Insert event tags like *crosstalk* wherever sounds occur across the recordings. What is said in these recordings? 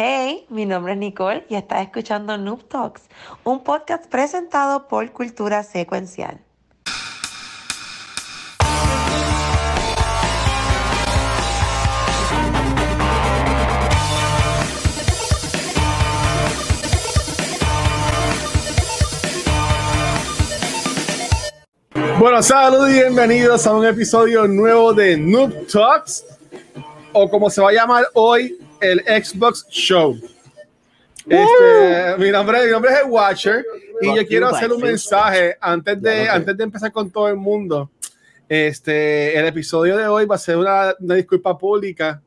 Hey, mi nombre es Nicole y estás escuchando Noob Talks, un podcast presentado por Cultura Secuencial. Bueno, saludos y bienvenidos a un episodio nuevo de Noob Talks, o como se va a llamar hoy, el Xbox Show. Este, mi, nombre, mi nombre es el Watcher y yo quiero hacer un mensaje antes de, antes de empezar con todo el mundo. Este, el episodio de hoy va a ser una, una disculpa pública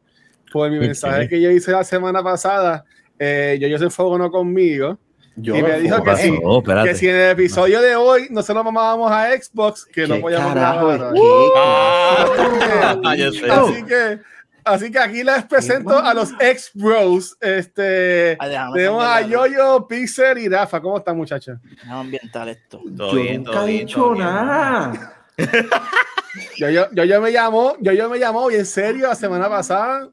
por mi mensaje que yo hice la semana pasada. Eh, yo, yo se no conmigo. Yo y me dijo que si, No, que si en el episodio de hoy no se lo mamábamos a Xbox, que no ¿Qué podíamos grabar. *laughs* Así que, así que aquí les presento a los ex bros. Este, Ay, tenemos a. Yoyo, Pixel y Rafa. ¿Cómo están, muchachos? Déjame ambientar esto. Todo Yo bien, nunca todo he bien, dicho nada. Yo, *laughs* yo, yo, yo me llamó, yo, yo me llamó bien serio la semana pasada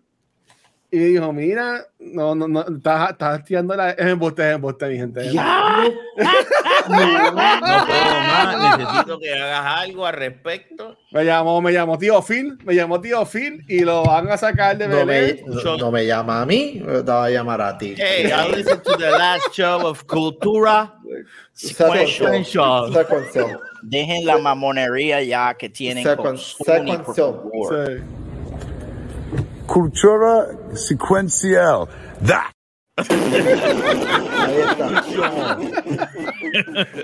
y dijo, mira, no, no, no, estás, estás tirando la... Es embuste, es embuste, mi gente. Diablo. *laughs* No puedo más, *laughs* necesito que hagas algo al respecto. Me llamó, me llamó tío Phil, me llamó tío Phil y lo van a sacar de No me, Belén. no, no me llama a mí, te va a llamar a ti. Hey, I listened to the last show of Cultura Sequential. Dejen la mamonería ya que tienen Second- con Sony, por sequential. favor. Sí. Cultura secuencial. That. Ahí está.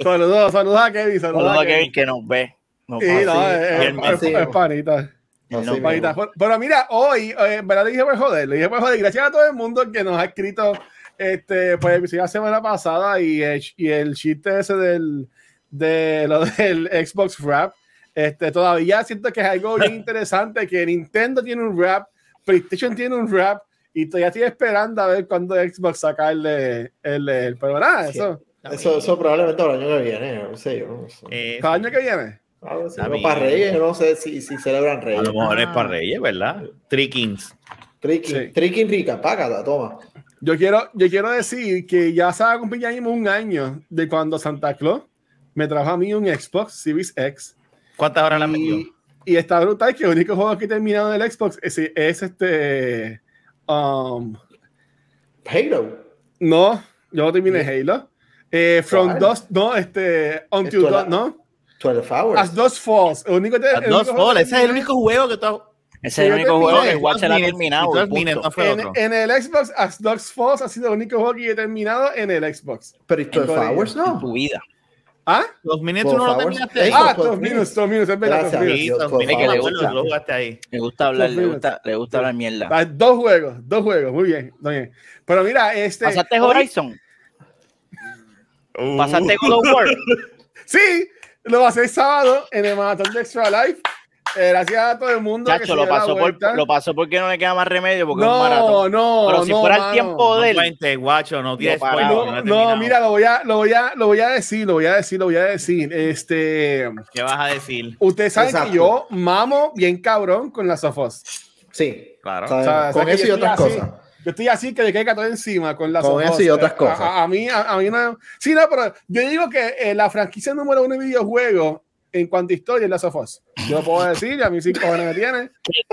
Saludos, saludos a Kevin, saludos Saludos a Kevin que nos ve. Nos Sí, no, es, es- es panita. Así No, mismo. Panita. Pero mira, hoy, eh, verdad le dije por joder, le dije por joder, gracias a todo el mundo que nos ha escrito este, pues la semana pasada y, el- y el chiste ese del, de lo *laughs* del Xbox Wrap. Este, todavía siento que es algo bien *laughs* interesante que Nintendo tiene un wrap, PlayStation tiene un wrap y todavía estoy esperando a ver cuándo Xbox saca el, de- el, el- pero nada, Sí. eso, Eso, eso probablemente el año que viene, no sé yo. No sé. Eh, cada año que viene. A no para. Reyes, no sé si, si celebran a Reyes. lo mejor es para Reyes, ¿verdad? Trickings. Tricky, Sí. Tricky rica, págata, toma. Yo quiero, yo quiero decir que ya se va a cumplir ya mismo un año de cuando Santa Claus me trajo a mí un Xbox Series X. ¿Cuántas horas la metió? Y, está brutal que el único juego que he terminado del Xbox es, es este. um, Halo. no, yo no terminé Halo. Eh, From ¿Cuál? Dust, no, este. Until Dawn, no. 12 hours. As Dust Falls. El único, el Ese es el único juego que tú Ese es el único terminé. juego que el Watcher ha terminado. En, otro. en el Xbox, As Dust Falls ha sido el único juego que he terminado en el Xbox. Pero ¿y 12 Corillo. hours En no. tu vida. ¿Ah? Dos minutos Por no lo favor. terminaste. Ey, ahí. Ah, dos minutos, dos minutos, es verdad. dos Gracias. minutos. Sí, Dios, dos por minutos, favor. me acuerdo, tú lo jugaste ahí. Le gusta hablar, le gusta, le gusta hablar mierda. Ah, Dos juegos, dos juegos, muy bien, muy bien. Pero mira, este. ¿Pasaste Horizon? Uh. ¿Pasaste God of War? *laughs* Sí, lo va a hacer sábado en el maratón de Extra Life. Gracias a todo el mundo. que Chacho, se lo pasó, por, lo pasó porque no le queda más remedio porque es un No, maratón. no, Pero si no, fuera el mano. tiempo de No él, cuentes, guacho, no tienes No, spoiler, para- no, No, no, mira, lo voy a, lo voy a, lo voy a decir, lo voy a decir, lo voy a decir. Este, ¿Qué vas a decir? ustedes saben Exacto. que yo mamo bien cabrón con las sofos. Sí. Claro. O sea, Con o sea, que eso y otras así. cosas. Yo estoy así que le caiga todo encima con las Con eso y otras A- cosas. A, a mí, a, a mí no. Sí, no, pero yo digo que eh, la franquicia número uno de videojuegos en cuanto a historia es la Sofos. Yo lo puedo decir, a mí cinco cojones me tiene.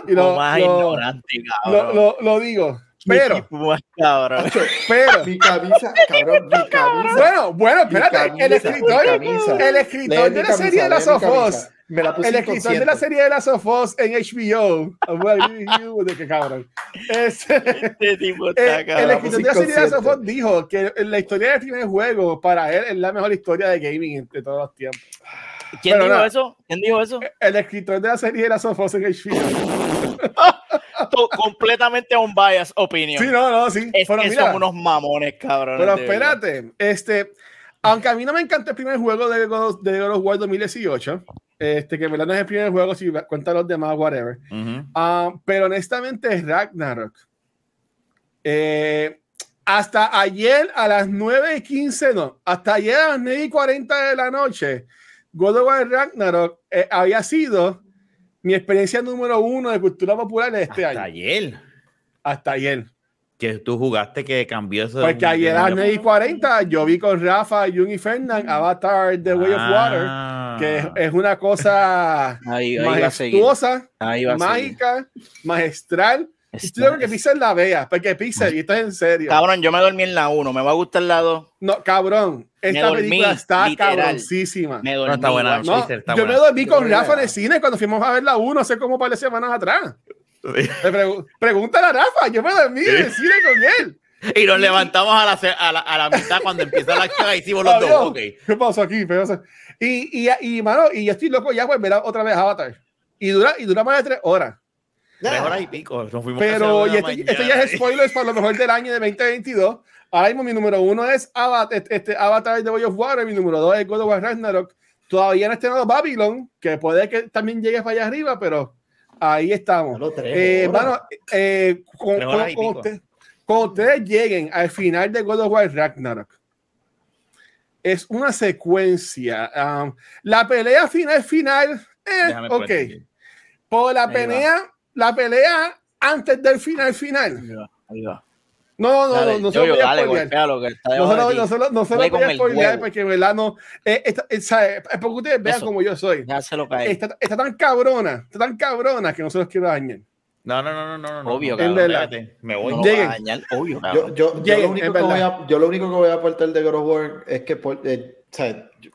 Y lo más lo, ignorante, lo, cabrón. lo- lo digo. Pero, equipo más cabrón. pero. Mi camisa, cabrón, mi camisa. Bueno, bueno, espérate. camisa, El escritor, el escritor de la camisa, serie de la lee mi camisa. Sofos. Me la puse El escritor de la serie de la Sofos en HBO. Que cabrón. Este, Este tipo está el cabrón. escritor de la serie de inconsciente. Sofos dijo que la historia del primer juego para él es la mejor historia de gaming de todos los tiempos. ¿Quién pero dijo nada. eso? ¿Quién dijo eso? El escritor de la serie de la Sofos en HBO. *laughs* To- completamente un bias opinion. Sí, no, no, sí. es que mira, son unos mamones, cabrón. pero espérate, este, aunque a mí no me encanta el primer juego de God, de God of War 2018, este, que en verdad no es el primer juego, si cuenta los demás, whatever. Ujú. Ah, pero honestamente es Ragnarok. Eh, hasta ayer a las 9 y 15, no, hasta ayer a las 9 y 40 de la noche, God of War Ragnarok eh, había sido mi experiencia número uno de cultura popular de este Hasta año. ayer. Hasta ayer. que tú jugaste que cambió eso. de Porque ayer a las año 9 y 40 yo vi con Rafa, Jun y Fernand Avatar The Way of Water, Ah. que es, una cosa Ahí, ahí va a seguir. majestuosa, Ahí va a seguir. mágica, magistral. Y Estoy que Pixel la vea, porque Pixel, y esto es en serio. Cabrón, yo me dormí en la 1. Me va a gustar la 2. No, cabrón, esta dormí, película está literal. cabroncísima. Me No, dormí. está buena. No, Pixel está yo me buena. dormí con Rafa en el cine cuando fuimos a ver la 1 hace como un par de semanas atrás. Pregu- pregúntale a Rafa, yo me dormí en el cine con él. *laughs* Y nos levantamos a la, a la, a la mitad cuando empieza la acción. Ahí hicimos los Adiós. dos. Ok. ¿Qué pasó aquí? ¿Qué pasó? Y, y, y, mano, y yo estoy loco ya por ver otra vez Avatar. Y dura, y dura más de tres horas. Tres horas y pico. Nos fuimos Pero, y de la esto ya es spoilers para lo mejor del año de 2022. Ahora mismo mi número uno es Avatar, este, este, Avatar The Way of Water, mi número dos es God of War Ragnarok. Todavía no he estrenado Babylon, que puede que también llegue para allá arriba, pero ahí estamos. Eh, mano, eh, con, con- con usted- cuando ustedes lleguen al final de God of War Ragnarok, es una secuencia. um, la pelea final, final, eh, ok. Por la pelea, la pelea antes del final, final. Ahí va, ahí va. No, no, Dale, no, no se yo, lo yo, voy a dale, spoilear. golpéalo, que está No se lo, se lo, se lo voy a spoilear porque, ¿verdad? No, eh, esta- eh, sabe, es porque ustedes vean Eso. como yo soy. Déjaselo caer. Está, está tan cabrona, está tan cabrona que no se los quiero dañar. No, no, no, no, no, no. Obvio, no, cabrón. Me voy. No lo a dañar, obvio, Yo, cabrón. yo, yo, Lleguen, lo único que voy a, yo lo único que voy a aportar de God of War es que por, eh, yo-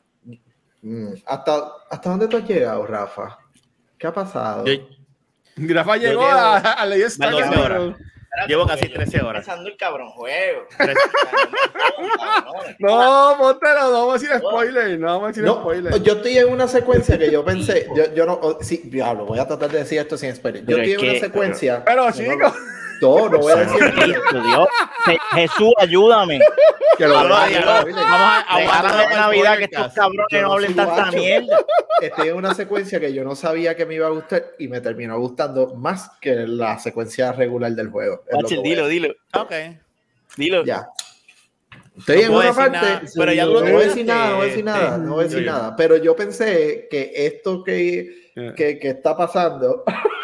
mm, hasta, ¿hasta dónde tú has llegado, Rafa? ¿Qué ha pasado? Yo Rafa Yo llegó llevo a, a la Star más de 12 Wars. horas. llevo casi 13 horas. Empezando el cabrón juego. *laughs* No, póntelo, no vamos a decir spoiler, no vamos a decir No, spoiler. yo estoy en una secuencia que yo pensé, yo, yo no, oh, sí, diablo, voy a tratar de decir esto sin spoiler. Yo Pero estoy es en una que- secuencia. Pero, chicos. No, no voy a decir Cristo, Dios. Je- Jesús, ayúdame. que lo Vamos a, vamos aguantar de Navidad que estos cabrones no no hablen tanta guacho. mierda. Estoy en una secuencia que yo no sabía que me iba a gustar y me terminó gustando más que la secuencia regular del juego. Es a dilo, dilo. Ok. Dilo. Ya. Estoy No en una parte. nada, pero ya no voy a decir nada, no voy a decir nada, este, no voy a decir nada. Pero yo pensé que esto que, que está pasando. *laughs*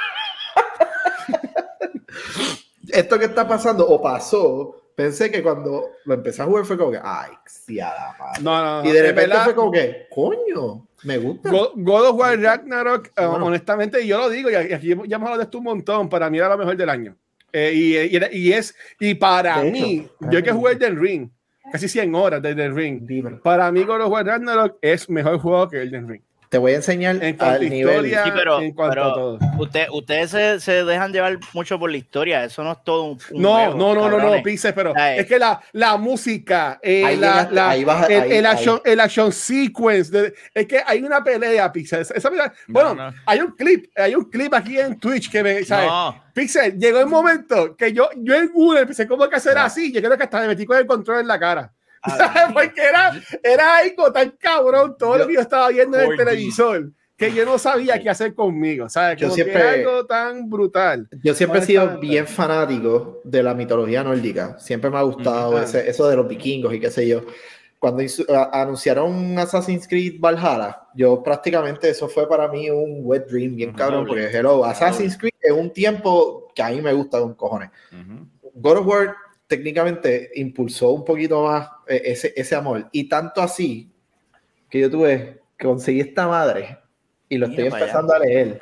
esto que está pasando o pasó. Pensé que cuando lo empecé a jugar fue como que, ay, sí, a la madre. No, no, no. Y de en repente verdad, fue como que, coño, me gusta. God, God of War Ragnarok, eh, Bueno. honestamente, y yo lo digo, y aquí ya hemos hablado de esto un montón, para mí era lo mejor del año. Eh, y, y, era- y es, y para De mí, hecho, yo que jugué Elden Ring, casi 100 horas de Elden Ring, Dímelo. para mí God of War Ragnarok es mejor juego que Elden Ring. Te voy a enseñar En cuanto al a nivel. historia, Sí, pero- en cuanto pero- a todo. Usted, ustedes se, se dejan llevar mucho por la historia. Eso no es todo un. un No, juego, no, no, no, no. Pixel, pero Ay. es que la, la música, eh, Ahí la, llegaste, la- ahí vas a- el, ahí- el ahí. action, el action sequence, de- es que hay una pelea, Pixel. Esa, esa pelea- bueno, no. hay un clip, hay un clip aquí en Twitch que me, ¿sabes? No. Pixel, llegó el momento que yo, yo en Google empecé como que hacer así, yo creo que hasta me metí con el control en la cara. *laughs* Porque era, era algo tan cabrón todo lo Yo- que yo estaba viendo en el 4D. televisor que yo no sabía qué hacer conmigo, ¿sabes? Yo Como que siempre- era algo tan brutal. Yo siempre he sido bien fanático de la mitología nórdica. Siempre me ha gustado ese- eso de los vikingos y qué sé yo. Cuando anunciaron Assassin's Creed Valhalla, yo prácticamente eso fue para mí un wet dream bien cabrón, Doble. porque hello, Assassin's Creed es un tiempo que a mí me gusta con cojones. Ujú. God of War técnicamente impulsó un poquito más eh, ese, ese amor. Y tanto así que yo tuve que conseguir esta madre y lo Mira estoy para empezando a leer.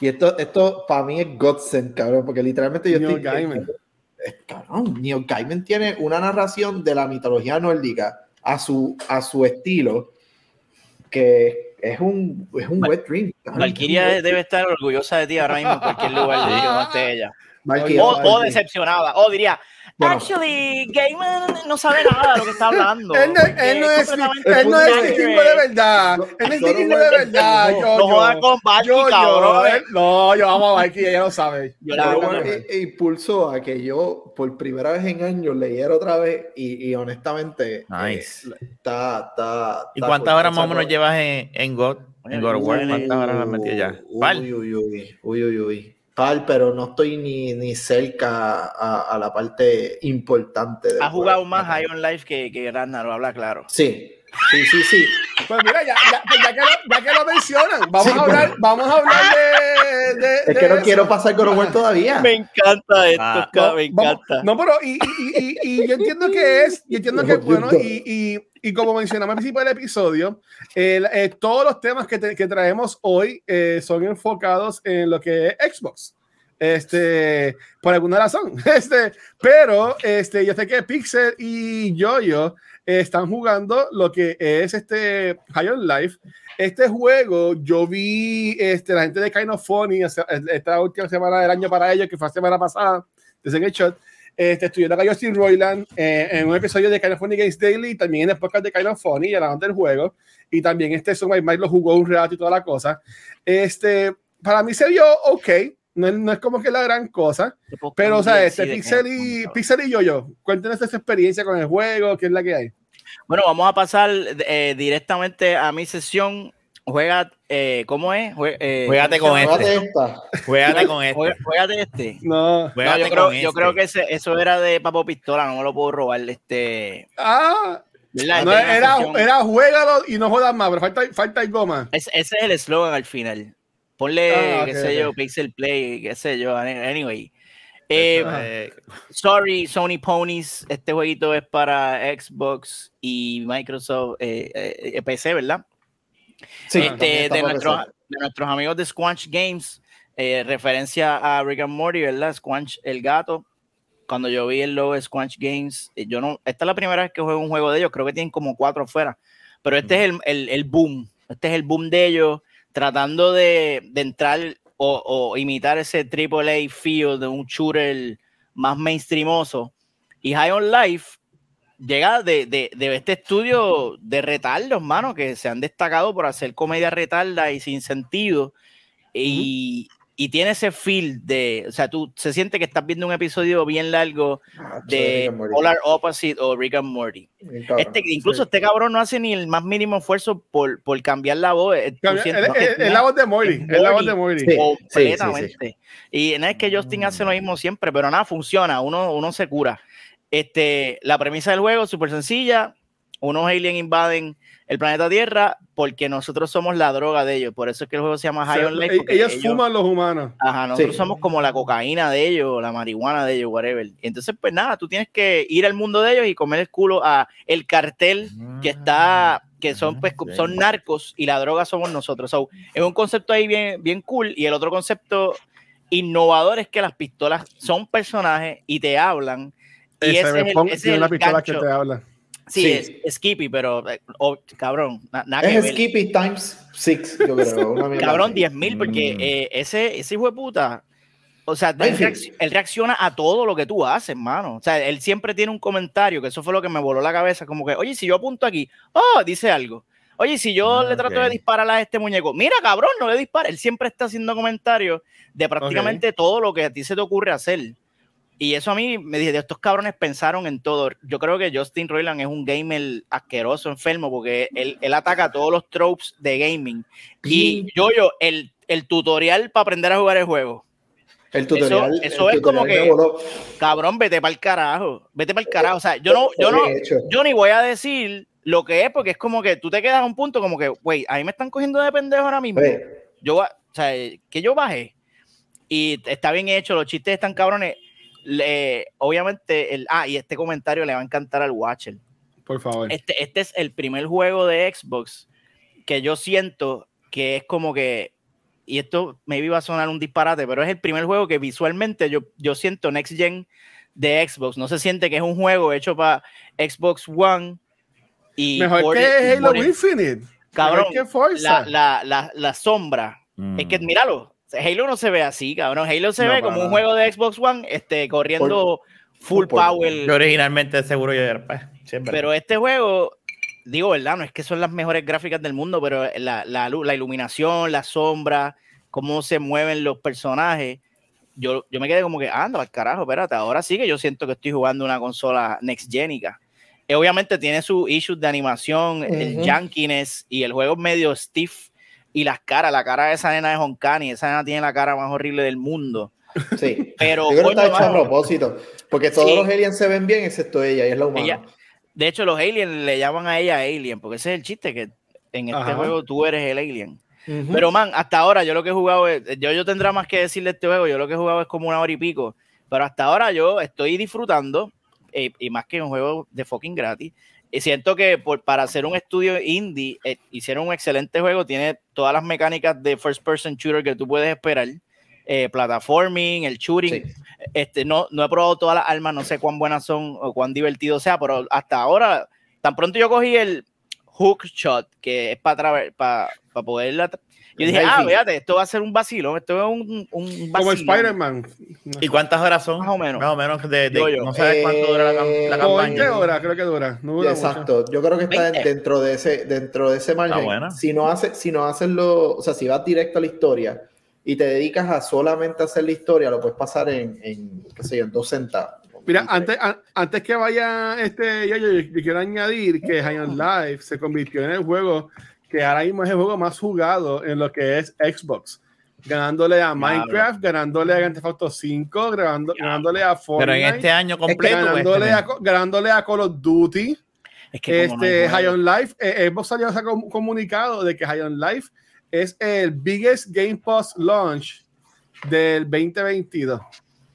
Y esto, esto para mí es Godsend, cabrón, porque literalmente yo Neil estoy. Gaiman. Es- Cabrón, Neil Gaiman tiene una narración de la mitología nórdica a su, a su estilo que es un, es un wet dream. Valkyria debe estar orgullosa de ti ahora mismo en cualquier lugar *laughs* de esté ella. O, o Valkyria. decepcionada. O diría, Bueno. actually, Gaiman no sabe nada de lo que está hablando. Él *laughs* no, él no es, él no es vikingo de verdad. Él no es vikingo de verdad. no, Yo, No yo. jodas con Valky, Yo, yo, cabrón. él- no, yo amo a Valky, ella lo sabe. Yo la impulsó a que yo por primera vez en años leyera otra vez y, y honestamente Nice. eh, está, está, ¿Y cuántas horas más o menos llevas en, en God? En God of War, ¿cuántas horas has metido ya? Uy, uy, uy, uy, uy, uy. Pal, pero no estoy ni, ni cerca a, a la parte importante. del Ha jugado juego. más High on Life que, que Ragnarok, habla claro. Sí, Sí, sí, sí. Pues mira, ya, ya, pues ya que, lo, ya que lo mencionan, vamos a hablar, vamos a hablar de. de- Es de que no eso. quiero pasar con War todavía. Me encanta esto, Ah, No, me vamos- encanta. no, pero y, y, y, y yo entiendo que es, yo entiendo que es bueno, y, y, como mencionamos al principio del episodio, eh, todos los temas que, te- que traemos hoy eh, son enfocados en lo que es Xbox. Este, por alguna razón. *laughs* Este, pero este, yo sé que Pixel y Yoyo están jugando lo que es este High on Life. Este juego, yo vi este, la gente de Kind of Funny esta última semana del año para ellos, que fue la semana pasada, desde el shot. Este, estuvieron acá Justin Roiland eh, en un episodio de Kind Funny Games Daily y también en el podcast de Kind Funny, y hablaban del juego. Y también este Son My Mike lo jugó un rato y toda la cosa. Este, para mí se vio ok. No no es como que la gran cosa, pero o sea, este Pixel y, Pixel y yo-yo, cuéntenos esa experiencia con el juego, qué es la que hay. Bueno, vamos a pasar eh, directamente a mi sesión. Juega, eh, ¿cómo es? Jue- eh, Juégate ¿cómo con? Juégate esta. Juégate con este. Juega- Juégate este. No. No, yo creo, con yo este. creo que ese- eso era de Papo Pistola, no me lo puedo robar. Este, Ah, ¿verdad? no, era, era juégalo y no jodas más, pero falta, falta el goma. Es- ese es el eslogan al final. Ponle, Ah, qué sé yo. Pixel Play, qué sé yo. Anyway. Eh, Eh, sorry, Sony Ponies. Este jueguito es para Xbox y Microsoft eh, eh, PC, ¿verdad? Sí, Este, de, nuestros, de nuestros amigos de Squanch Games, eh, referencia a Rick and Morty, ¿verdad? Squanch el gato. Cuando yo vi el logo de Squanch Games, eh, yo no, esta es la primera vez que juego un juego de ellos, creo que tienen como cuatro afuera, pero este es el, el, el boom, este es el boom de ellos, tratando de, de entrar o, o imitar ese AAA feel de un shooter más mainstreamoso. Y High on Life llega de, de, de este estudio de retardos, mano, que se han destacado por hacer comedia retarda y sin sentido. Y, y tiene ese feel de, o sea, tú se siente que estás viendo un episodio bien largo Ah, de. Polar Opposite o Rick and Morty. Cabrón. Este, incluso Sí. este cabrón no hace ni el más mínimo esfuerzo por, por cambiar la voz. eh, Cambia- sientes es- es tiene- la voz de Morty, es la voz de Morty. Sí. completamente. Y no es que Justin hace lo mismo siempre, pero nada, funciona, uno, uno se cura. Este, la premisa del juego es súper sencilla, unos aliens invaden el planeta Tierra porque nosotros somos la droga de ellos, por eso es que el juego se llama O sea, High on Life. e- porque ellos fuman los humanos. Ajá, nosotros Sí. somos como la cocaína de ellos, la marihuana de ellos, whatever. Entonces, pues nada, tú tienes que ir al mundo de ellos y comer el culo a el cartel que está, que son pues Ah, son narcos y la droga somos nosotros. So, es un concepto ahí bien, bien cool. Y el otro concepto innovador es que las pistolas son personajes y te hablan. Y Ese ese es el, ese es una pistola que te habla. Sí, Sí. Es, es Skippy, pero eh, oh, cabrón, na- nada que Es ver. Skippy times 6, yo creo. *laughs* una Cabrón, así. 10 mil, porque Mm. eh, ese, ese hijo de puta, o sea, él, sí. reacc- él reacciona a todo lo que tú haces, mano. O sea, él siempre tiene un comentario, que eso fue lo que me voló la cabeza, como que, oye, si yo apunto aquí, oh, dice algo. Oye, si yo Ah, le trato de disparar a este muñeco, mira, cabrón, no le dispara. Él siempre está haciendo comentarios de prácticamente todo lo que a ti se te ocurre hacer. Y eso a mí me dije, estos cabrones pensaron en todo. Yo creo que Justin Roiland es un gamer asqueroso, enfermo, porque él, él ataca todos los tropes de gaming. Y yo, yo, el, el tutorial para aprender a jugar el juego. El tutorial. eso el es como que- voló. Cabrón, vete para el carajo. Vete para el carajo. O sea, yo no, yo no, yo ni voy a decir lo que es, porque es como que tú te quedas a un punto como que, güey, a mí me están cogiendo de pendejo ahora mismo. Oye, Yo, o sea, que yo bajé y está bien hecho, los chistes están cabrones. Le- obviamente, el, ah, y este comentario le va a encantar al Watcher. Por favor. Este, este es el primer juego de Xbox que yo siento que es como que, y esto maybe va a sonar un disparate, pero es el primer juego que visualmente yo, yo siento Next Gen de Xbox. No se siente que es un juego hecho para Xbox One. Y Mejor por- que Halo por- Infinite. Cabrón, Mejor que Forza. la, la, la, la sombra. Es que Mm. míralo, Halo no se ve así, cabrón. Halo se No, ve como un juego de Xbox One este, corriendo full por- power. Yo originalmente seguro yo era, pues. Pero este juego, digo, ¿verdad? No es que son las mejores gráficas del mundo, pero la, la, la iluminación, la sombra, cómo se mueven los personajes. Yo, yo me quedé como que, anda, al carajo, espérate, ahora sí que yo siento que estoy jugando una consola next génica. Eh, obviamente tiene sus issues de animación, el jankiness y el juego es medio stiff. Y las caras, la cara de esa nena de Honkani, esa nena tiene la cara más horrible del mundo. *laughs* Sí. Pero, Yo creo que está hecho a propósito. Porque todos Sí. los aliens se ven bien, excepto ella, y es la humana. Ella- De hecho, los aliens le llaman a ella alien, porque ese es el chiste, que en este Ajá. juego tú eres el alien. Pero, man, hasta ahora yo lo que he jugado es, yo, yo tendrá más que decirle de este juego, yo lo que he jugado es como una hora y pico, pero hasta ahora yo estoy disfrutando, eh, y más que un juego de fucking gratis, y siento que por, para hacer un estudio indie, eh, hicieron un excelente juego, tiene todas las mecánicas de first person shooter que tú puedes esperar, eh, plataforming, el shooting, Sí. este, no, no he probado todas las armas, no sé cuán buenas son o cuán divertido sea, pero hasta ahora, tan pronto yo cogí el hook shot, que es para para poder... Yo dije, ah, fíjate, esto va a ser un vacilón, esto es un, un Como. Spider-Man. ¿Y cuántas horas son? Más o menos. Más o menos de, de- yo. no sabes cuánto dura la, la Eh, campaña. 20 horas creo que dura. No dura mucho. Exacto, yo creo que está 20. dentro de ese, dentro de ese margen. buena. Si no haces, si no haces lo, o sea, si vas directo a la historia y te dedicas a solamente hacer la historia, lo puedes pasar en, en qué sé yo, en dos centavos. Mira, antes, an- antes que vaya este, yo, yo, yo quiero añadir que High on Life se convirtió en el juego que ahora mismo es el juego más jugado en lo que es Xbox. Ganándole a Minecraft, ganándole a Grand Theft Auto 5, ganando- ganándole a Pero Fortnite, en este año completo. este ganándole, a, ganándole a Call of Duty. Es que no Este, juego. High on Life, eh, Xbox salió a un comunicado de que High on Life es el biggest Game Pass launch del 2022.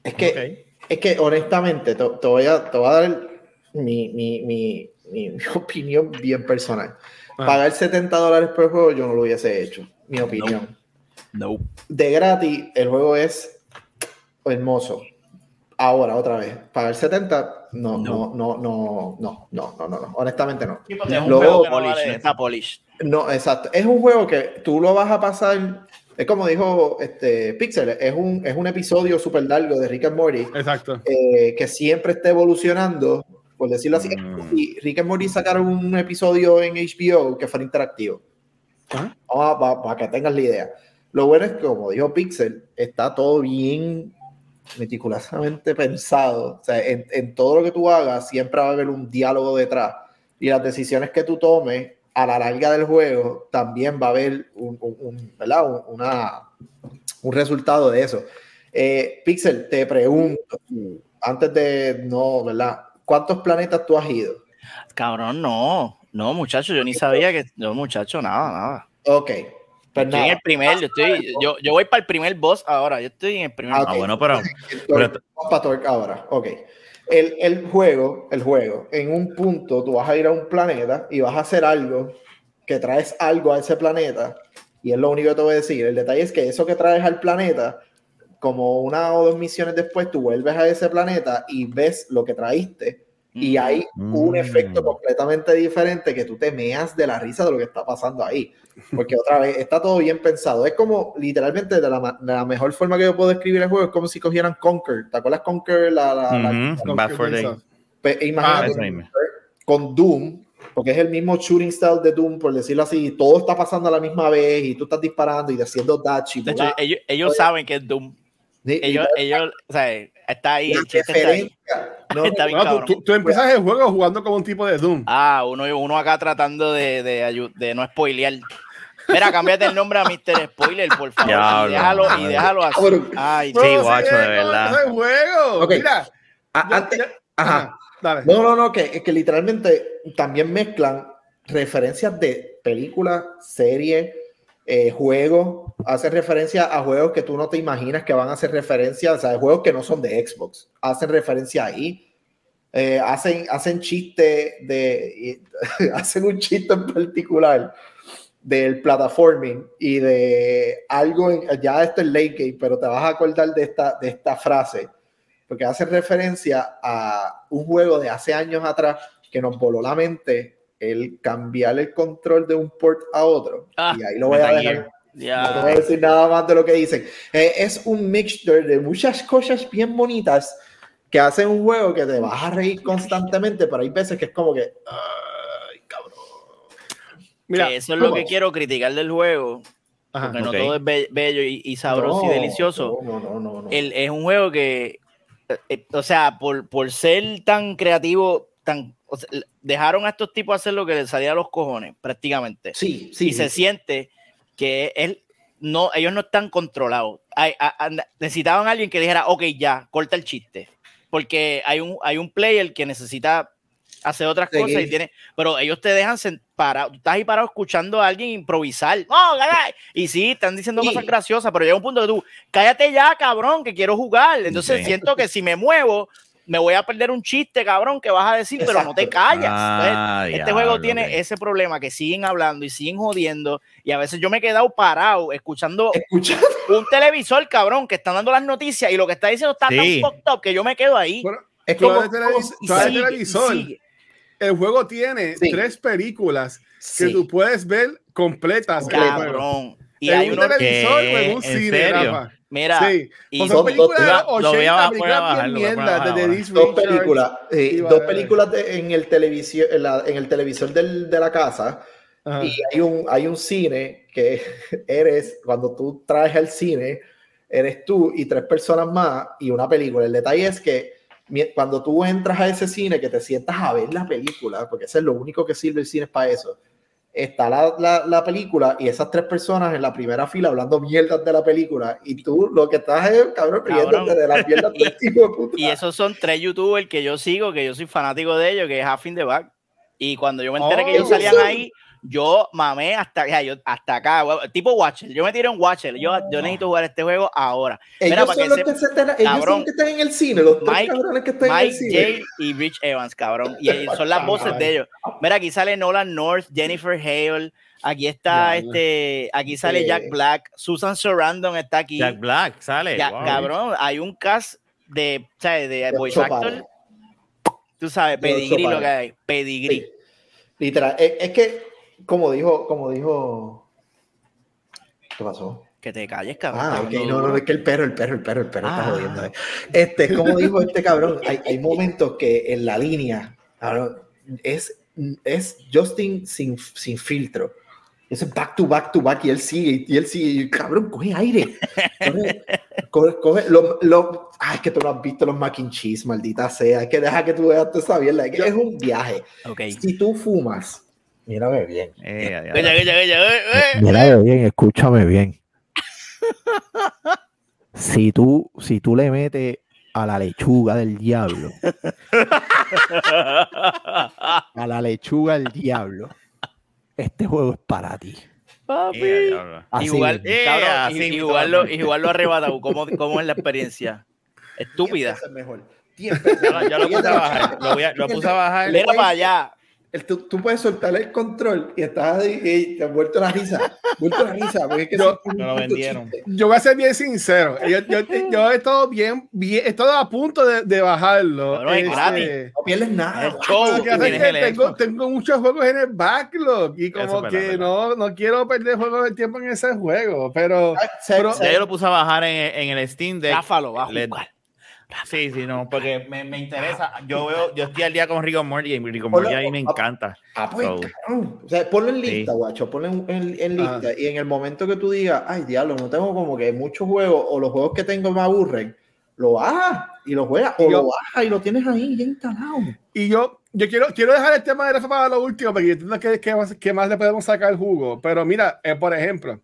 Es que, es que honestamente, te, te voy a, te voy a dar mi, mi, mi- mi *laughs* opinión bien personal. Ah. Pagar 70 dólares por juego yo no lo hubiese hecho, mi opinión. No. De gratis, el juego es hermoso. Ahora, otra vez, pagar 70, no, no, no, no, no, no, no, no, no, honestamente no. Es un Luego- juego que no Polish, vale- ¿no? está polish. No, exacto. Es un juego que tú lo vas a pasar. Es como dijo este Pixel, es un, es un episodio súper largo de Rick and Morty Exacto. eh, que siempre está evolucionando, por decirlo así. Mm. Y Rick and Morty sacaron un episodio en HBO que fuera interactivo. Ajá. Vamos a- pa- para que tengas la idea. Lo bueno es que, como dijo Pixel, está todo bien meticulosamente pensado. O sea, en, en todo lo que tú hagas, siempre va a haber un diálogo detrás. Y las decisiones que tú tomes a la larga del juego, también va a haber un, un- un- ¿verdad? Un, una- un resultado de eso. Eh, Pixel, te pregunto, antes de no, ¿verdad? ¿Cuántos planetas tú has ido? Cabrón, no. No, muchacho, yo ni sabía que. No, muchacho, nada, nada. Ok. Pues Estoy en el primer, yo estoy, yo, yo voy para el primer boss ahora, yo estoy en el primer Ah. Ah, bueno, pero. Torque, Pero- vamos pa' Torque ahora, ok. El, el juego, el juego, en un punto tú vas a ir a un planeta y vas a hacer algo que traes algo a ese planeta y es lo único que te voy a decir. El detalle es que eso que traes al planeta, como una o dos misiones después, tú vuelves a ese planeta y ves lo que traíste y Mm. hay un Mm. efecto completamente diferente que tú te meas de la risa de lo que está pasando ahí. Porque otra vez, está todo bien pensado. Es como literalmente de la, de la mejor forma que yo puedo describir el juego, es como si cogieran Conquer. ¿Te acuerdas Conquer? La, la- la- Ujú, Back for Day. Pe- Ah, imagínate mismo. con Doom, porque es el mismo shooting style de Doom, por decirlo así, todo está pasando a la misma vez y tú estás disparando y haciendo dash y De hecho, ellos, ellos saben que es Doom. Ellos, ellos, o sea, está ahí, la el chiste está ahí. no, Está bien, Bueno, cabrón. tú, tú- el juego jugando como un tipo de Doom. Ah, uno, uno acá tratando de, de, no spoilear. Mira, cámbiate el nombre a Mr. Spoiler, por favor. Y déjalo, y déjalo así. Cabrón. Ay, Bro, Sí, guacho, de es- verdad. ese juego. Mira. A- yo- antes- yo- ajá. Dale. No, no, no, que, es que literalmente también mezclan referencias de películas, series, eh, juegos, hacen referencia a juegos que tú no te imaginas que van a hacer referencia, o sea, juegos que no son de Xbox, hacen referencia ahí. Eh, hacen, hacen chiste de, y- *laughs* hacen un chiste en particular del platforming y de algo, en- ya esto es late game, pero te vas a acordar de esta, de esta frase, porque hace referencia a un juego de hace años atrás que nos voló la mente el cambiar el control de un port a otro. Ah, y ahí lo voy a dejar. Ya. No te voy a decir nada más de lo que dicen. Eh, es un mixture de muchas cosas bien bonitas que hacen un juego que te vas a reír constantemente, pero hay veces que es como que. Ay, cabrón. Mira, que eso es lo que quiero criticar del juego, Ajá. porque no ok. todo es be- bello y, y sabroso y No, delicioso. No, no, no, no. no. El- es un juego que, eh, eh, o sea, por, por ser tan creativo, tan, o sea, dejaron a estos tipos hacer lo que les salía a los cojones, prácticamente. sí, sí. y se sí. siente que él, no, ellos no están controlados. Hay- a- a- necesitaban a alguien que dijera, ok, ya, corta el chiste. Porque hay un, hay un player que necesita hacer otras Seguir. cosas y tiene, pero ellos te dejan parado, tú estás ahí parado escuchando a alguien improvisar. ¡No, caray! *laughs* Y sí, están diciendo Sí. cosas graciosas, pero llega un punto que tú, cállate ya, cabrón, que quiero jugar. Entonces Sí. siento que si me muevo, me voy a perder un chiste, cabrón, que vas a decir, pero no te callas. Entonces, Ah, este juego tiene ese problema que siguen hablando y siguen jodiendo y a veces yo me he quedado parado escuchando Escucha, *laughs* un televisor, cabrón, que están dando las noticias y lo que está diciendo está Sí. tan fucked up que yo me quedo ahí. Bueno, es como, televis- sigue, televisor. El juego tiene Sí. tres películas que Sí. tú puedes ver completas. Cabrón. Y en hay un uno, televisor en un ¿En cine, serio? Rafa. mira, Sí. y son películas dos- lo voy a 80, bajar, películas voy a bien bajarlo, voy a mierdas, bajarlo de ahora. Dennis dos películas, eh, dos películas de- en el televisión, en, la- en el televisor del- de la casa Ajá. y hay un, hay un cine que *laughs* eres, cuando tú traes al cine, eres tú y tres personas más y una película. El detalle es que cuando tú entras a ese cine, que te sientas a ver la película, porque eso es lo único que sirve el cine es para eso. Está la, la, la película y esas tres personas en la primera fila hablando mierdas de la película y tú lo que estás es, cabrón, Cabrón. de las mierdas Y- del tipo de puta. y esos son tres youtubers que yo sigo, que yo soy fanático de ellos, que es Half in the Back. Y cuando yo me enteré Oh. que ellos salían ahí, yo mamé hasta, ya, yo- hasta acá, tipo Watcher. Yo me tiré en Watcher. Yo, yo necesito jugar este juego ahora. Ellos Mira, para son que los que se están, ellos son Cabrón. los que están en el cine, los tres Mike- cabrones que están en el Mike, cine. Jay y Rich Evans, cabrón. Y son las voces de ellos. Mira, aquí sale Nolan North, Jennifer Hale. Aquí está este, aquí sale Sí. Jack Black, Susan Sarandon está aquí. Jack Black sale. Ya, wow. Cabrón, hay un cast de, ¿sabes? de De voice actor. pares. Tú sabes, pedigrí lo que hay. Pedigrí. Sí. Literal. Es, es que, como dijo, como dijo. ¿Qué pasó? Que te calles, cabrón. Ah, está ok, no, no, es que el perro, el perro, el perro, el perro está Ah. jodiendo. eh. Este, como dijo este cabrón, hay, hay momentos que en la línea, cabrón, es, es Justin sin, sin filtro. Es back to back to back y él sigue, y él sigue, y, cabrón, coge aire. Coge, coge, coge lo, lo- ay, es que tú no has visto los mac and cheese, maldita sea. Es que deja que tú veas toda esa mierda. Es que es un viaje. Ok. Si tú fumas, mírame bien. Eh, eh. Mírame bien, escúchame bien. Si tú, si tú le metes a la lechuga del diablo, a la lechuga del diablo, este juego es para ti. Papi. Y Así jugar, mismo. Eh, cabrón, así y, jugarlo, y jugarlo arrebatado. ¿Cómo, ¿Cómo es la experiencia? Estúpida. Mejor. Ya lo- ya lo mejor. puse a bajar. Lo, voy a- lo puse a bajar. Mira para allá. El- tú, tú puedes soltar el control y estás ahí y te has vuelto la risa. Vuelto la risa. Porque es que Yo- es un Me lo vendieron. Yo voy a ser bien sincero. Yo, yo, *laughs* yo he estado bien, bien, he estado a punto de, de bajarlo. Pero es Este, gratis. No pierdes nada. El show. Que que tengo, tengo muchos juegos en el backlog y como que verdad. no, no quiero perder juegos de tiempo en ese juego, pero Se- pero- yo lo puse a bajar en, en el Steam Deck. Rafa lo Sí, sí, no, porque me, me interesa. Yo veo, yo estoy al día con and Morty y Ponlo- Morty a mí me encanta. Ah, pues, So. O sea, ponlo en lista, Sí. guacho. Ponlo en, en- en Ah. lista. Y en el momento que tú digas, ay, diablo, no tengo como que muchos juegos o los juegos que tengo me aburren, lo bajas y lo juegas o yo- lo bajas y lo tienes ahí ya instalado. y yo, yo quiero, quiero dejar el tema de Rafa para lo último, porque yo entiendo que, que más, que más le podemos sacar el jugo. Pero mira, eh, por ejemplo,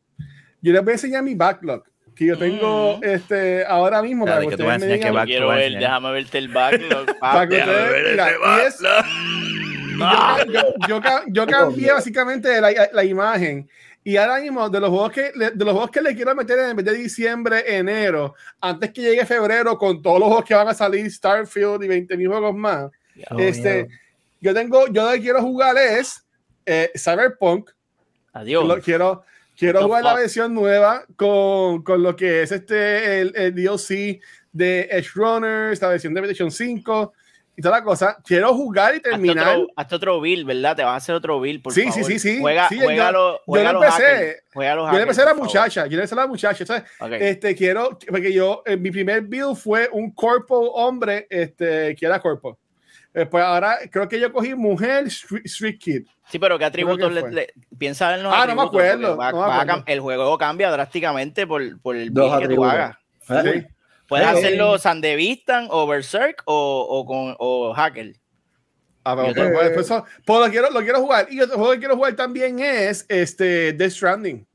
yo les voy a enseñar mi backlog que yo tengo Mm. este, ahora mismo Dale, para que que tú me digan- back- Quiero ver, déjame verte el backlog. *laughs* para que ustedes- mira, y es- yo, yo, yo yo cambié básicamente la, la imagen. Y ahora mismo de los juegos que le- de los juegos que le quiero meter en vez de diciembre enero antes que llegue febrero con todos los juegos que van a salir Starfield y 20 mil juegos más este yo tengo yo lo que quiero jugar es eh, Cyberpunk. Adiós. lo quiero quiero jugar la versión nueva con, con lo que es este el, el DLC de Edge Runners la versión de PlayStation 5 y toda la cosa quiero jugar y terminar otro, hazte otro build, ¿verdad? Te vas a hacer otro build, por Sí, favor. sí, sí, sí. Juega, Sí, juega yo- yo juega lo los empecé. hackers, Juega los yo le empecé a hackers, la muchacha yo empecé a la muchacha ¿sabes? Ok. este quiero porque yo eh, mi primer build fue un cuerpo hombre este que era cuerpo Después ahora creo que yo cogí mujer street, street kid Sí, pero ¿qué atributos le, piensa en los Ah, no me acuerdo, va- no me va a acuerdo. cam- el juego cambia drásticamente por, por el Los build que tú hagas. Sí. Puedes Sí. hacerlo Sandevistan o Berserk o, o con o Hacker. Ah, pero pues, pues, pues, pues lo quiero lo quiero jugar y otro juego que quiero jugar también es este Death Stranding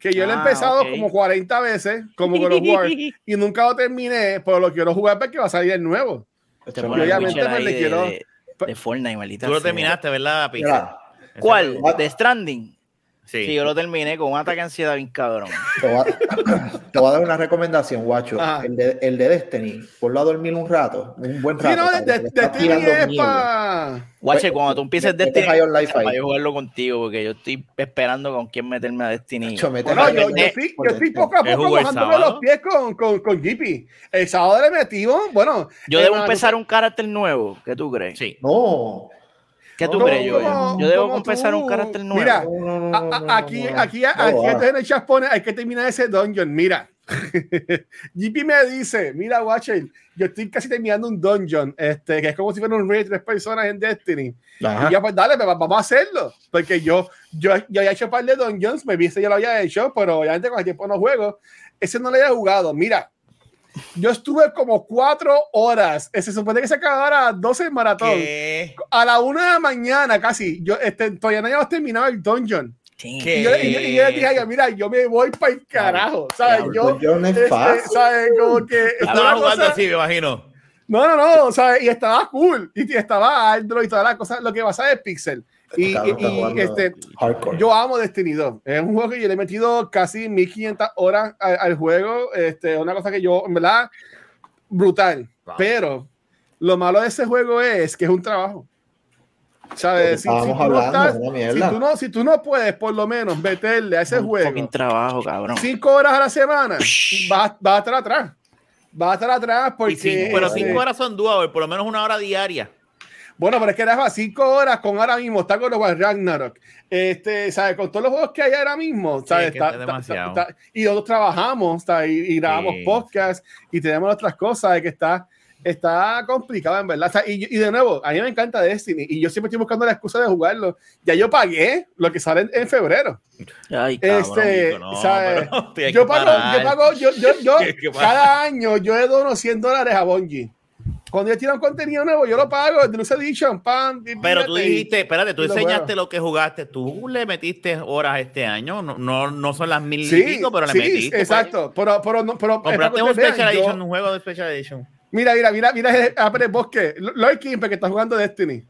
que yo lo he Ah, empezado como 40 veces como God of War *laughs* y nunca lo terminé pero lo quiero jugar porque va a salir el nuevo Te obviamente, pues, le de- quiero- de- de Fortnite, maldita Tú lo terminaste, ¿verdad, Pixel? ¿Cuál? ¿De Stranding? Sí. Sí, yo lo terminé con un ataque de ansiedad bien cabrón. *laughs* te voy, a, te voy a dar una recomendación, guacho. El de, el de Destiny, ponlo a dormir un rato, un buen Sí, rato. no, para de, Destiny tirando es pa- Guache, Pues, cuando tú empieces Destiny, para yo jugarlo contigo, porque yo estoy esperando con quién meterme a Destiny. Mete Bueno, yo, on yo estoy, yo estoy poco a ¿Qué poco bajándome los pies con, con, con. El sábado le metimos, bueno. Yo eh, debo mano, empezar un carácter nuevo. ¿Qué tú crees? Sí. No. ¿Qué tú crees, yo? como- Yo debo como empezar un carácter nuevo. Mira, aquí, aquí, No, aquí en el chat pone, hay que terminar ese dungeon. Mira, *laughs* GP me dice, mira, Watcher, yo estoy casi terminando un dungeon, este, que es como si fuera un raid de tres personas en Destiny. Ajá. Y ya, pues dale, pues, vamos a hacerlo. Porque yo, yo, yo había hecho un par de dungeons, me viste, yo lo había hecho, pero obviamente con el tiempo no juego. Ese no lo había jugado. Mira, yo estuve como cuatro horas. Se supone que se acabara a 12 el maratón. ¿Qué? A la una de la mañana casi. Yo este, todavía no habíamos terminado el dungeon. Sí. Y yo, y yo- y yo le dije a ella, mira, yo me voy para el carajo. ¿Sabes? Yo, este, fácil. ¿sabes? Como que. Estaba jugando cosa- así, me imagino. no, no, no, ¿sabes? Y estaba cool. Y y estaba Android y todas las cosas. Lo que pasa es Pixel. Y, Cabrón, y- y, jugando este, Hardcore. yo amo Destiny 2. Es un juego que yo le he metido casi 1500 horas al, al juego. Este, una cosa que yo, en verdad, brutal. Wow. Pero lo malo de ese juego es que es un trabajo. ¿Sabes? Si, si tú no hablando, estás- una si tú no, si tú no puedes, por lo menos, meterle a ese Un juego trabajo, cabrón. cinco horas a la semana, vas, vas a estar atrás. Vas a estar atrás porque. Y cinco- pero este, cinco horas son doable, por lo menos una hora diaria. Bueno, pero es que era cinco horas con ahora mismo, está con los Ragnarok. Este, ¿sabes? Con todos los juegos que hay ahora mismo, ¿sabes? es que Está- está demasiado. está- y nosotros trabajamos, ¿sabes? Y, y grabamos Sí. podcasts y tenemos otras cosas de que está, está complicado, en verdad. O sea, y, y de nuevo, a mí me encanta Destiny y yo siempre estoy buscando la excusa de jugarlo. Ya yo pagué lo que sale en, en febrero. Ay, cabrón. Este, Nico, no, ¿sabes? pero tienes Yo pago, yo pago, yo, yo, yo *laughs* cada año yo le dono 100 dólares a Bungie. Cuando yo tiro un contenido nuevo, yo lo pago, el Deluxe Edition, pan. y- Pero tú y- dijiste, espérate, tú y lo enseñaste juego. lo que jugaste. Tú le metiste horas este año. No, no, no son las mil y Sí, pico, pero le sí, metiste. pues. exacto. Pero, pero, no, pero Compraste un Special vean, yo- Edition, un juego de Special Edition. Mira, mira, mira, mira, Apple Bosque, Lloyd Kimper que está jugando Destiny.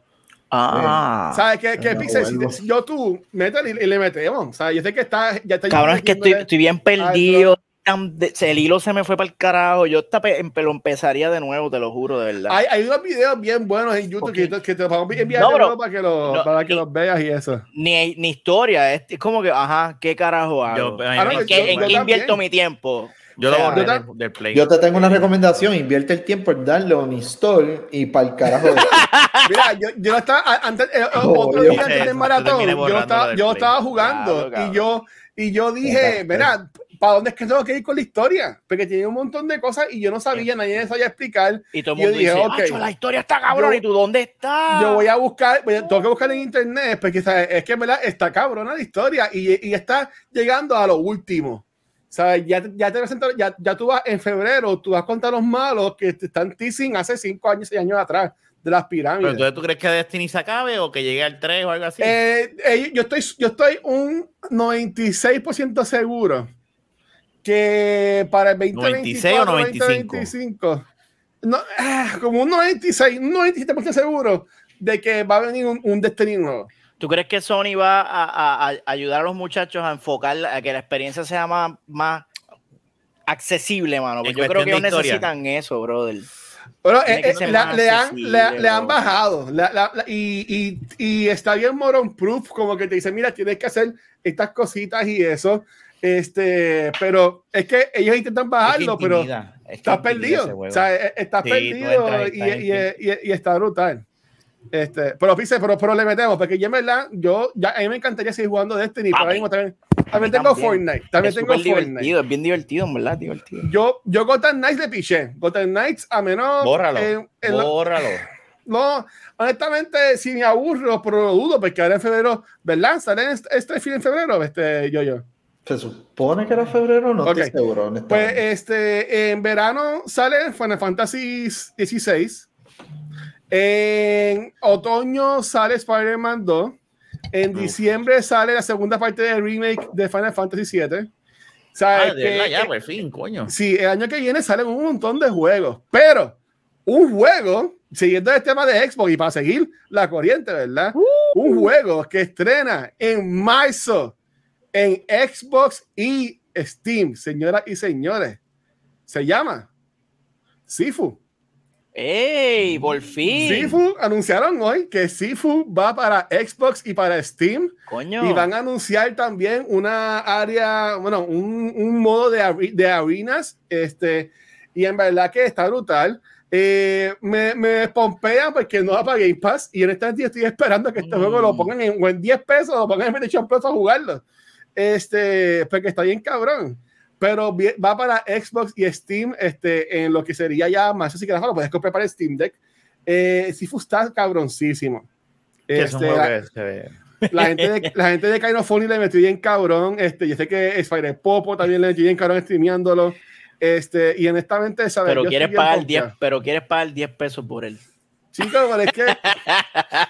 Ah. ¿Sabes qué? Que no, Pixel, si, yo tú, métele y, y le metemos. O sea, yo sé que está, ya está. Cabrón, es que estoy, estoy bien perdido. Tan de- El hilo se me fue para el carajo. Yo pe- lo empezaría de nuevo, te lo juro, de verdad. Hay, hay unos videos bien buenos en YouTube que, te- que te vamos a enviar No, nuevo para que, lo, No, para que los veas y eso. Ni, ni historia, es, es como que, ajá, ¿qué carajo hago? Yo, Ah, no, ¿En yo- qué, en qué invierto también. mi tiempo? yo O lo sea, borré yo del, tam- del Play. Yo te tengo una recomendación, invierte el tiempo en darle un install y para el carajo. de- *laughs* Mira, yo, yo estaba antes, eh, Oh, otro Dios. día antes Yo del maratón, yo estaba, yo jugando Claro, y yo y yo dije, mira, ¿para dónde es que tengo que ir con la historia? Porque tiene un montón de cosas y yo no sabía, nadie me sabía explicar. Y todo el Yo mundo dije, dice, ok. "Acho, la historia está cabrón, Yo- ¿y tú dónde estás? Yo voy a buscar, voy a- tengo que buscar en internet, porque ¿sabes? es que verdad está cabrona la historia y, y está llegando a lo último. ¿Sabes? Ya, ya te presentaron, ya, ya tú vas en febrero, tú vas contra los malos que te están teasing hace 5 años, 6 años atrás de las Pero pirámides. entonces, ¿tú crees que Destiny se acabe o que llegue al 3 o algo así? Eh, eh, yo, estoy, yo estoy un 96% seguro que para el 96 o 2024, 95. 2025, no, ah, como un 96, un 97% seguro de que va a venir un, un Destiny nuevo. ¿Tú crees que Sony va a, a- a ayudar a los muchachos a enfocar, a que la experiencia sea más, más accesible, mano? Porque En yo creo que ellos necesitan eso, brother. Bueno, eh, eh, la- le, han, le- le han bajado la- la- la- y, y- y está bien moron proof, como que te dicen, mira, tienes que hacer estas cositas y eso. Este, pero es que ellos intentan bajarlo, pero estás perdido. O sea, eh, estás Sí, perdido entras, y, y- y- y está brutal. Este, pero, Pise, pero, pero le metemos, porque yo en verdad, yo, ya, a mí me encantaría seguir jugando Destiny, pero ahora mismo también, también tengo también. Fortnite, también es tengo Fortnite. es bien divertido, en verdad, divertido. Yo, yo Gotham Knights le piché. Gotham Knights, a menos. Bórralo. en- en lo- bórralo. *laughs* no, honestamente, si me aburro, pero lo dudo, porque ahora en febrero, ¿verdad? ¿Sale este, este fin en febrero? Este, yo, yo. Se supone que era febrero, no Ok. estoy seguro. Pues este, en verano sale Final Fantasy XVI. En otoño sale Spider-Man 2. En Uf. diciembre sale la segunda parte del remake de Final Fantasy VII. O sea, Ah, que- verdad, ya, por fin, coño. Sí, el año que viene salen un montón de juegos, pero un juego, siguiendo el tema de Xbox y para seguir la corriente, ¿verdad? Un juego que estrena en marzo en Xbox y Steam, señoras y señores. Se llama Sifu. ¡Ey! ¡Por fin! Sifu anunciaron hoy que Sifu va para Xbox y para Steam. Coño. Y van a anunciar también una área, bueno, un, un modo de, de arenas. Este, y en verdad que está brutal. Eh, me, me pompean porque no va para Game Pass. Y en este día estoy esperando que este Mm. juego lo pongan en, o en 10 pesos o lo pongan en PlayStation Plus a jugarlo. Este, porque está bien cabrón. Pero va para Xbox y Steam, este, en lo que sería ya más. Así que lo puedes comprar para el Steam Deck. Eh, Sifu está cabroncísimo. Este, la- la gente de, la gente de Kind of Funny le metió bien cabrón. Este, yo sé que Spider Popo también le metió bien cabrón streameándolo. Este, y honestamente, ¿sabes? Pero quieres, pagar 10, pompeado. pero quieres pagar 10 pesos por él. Chicos, pero es que *laughs*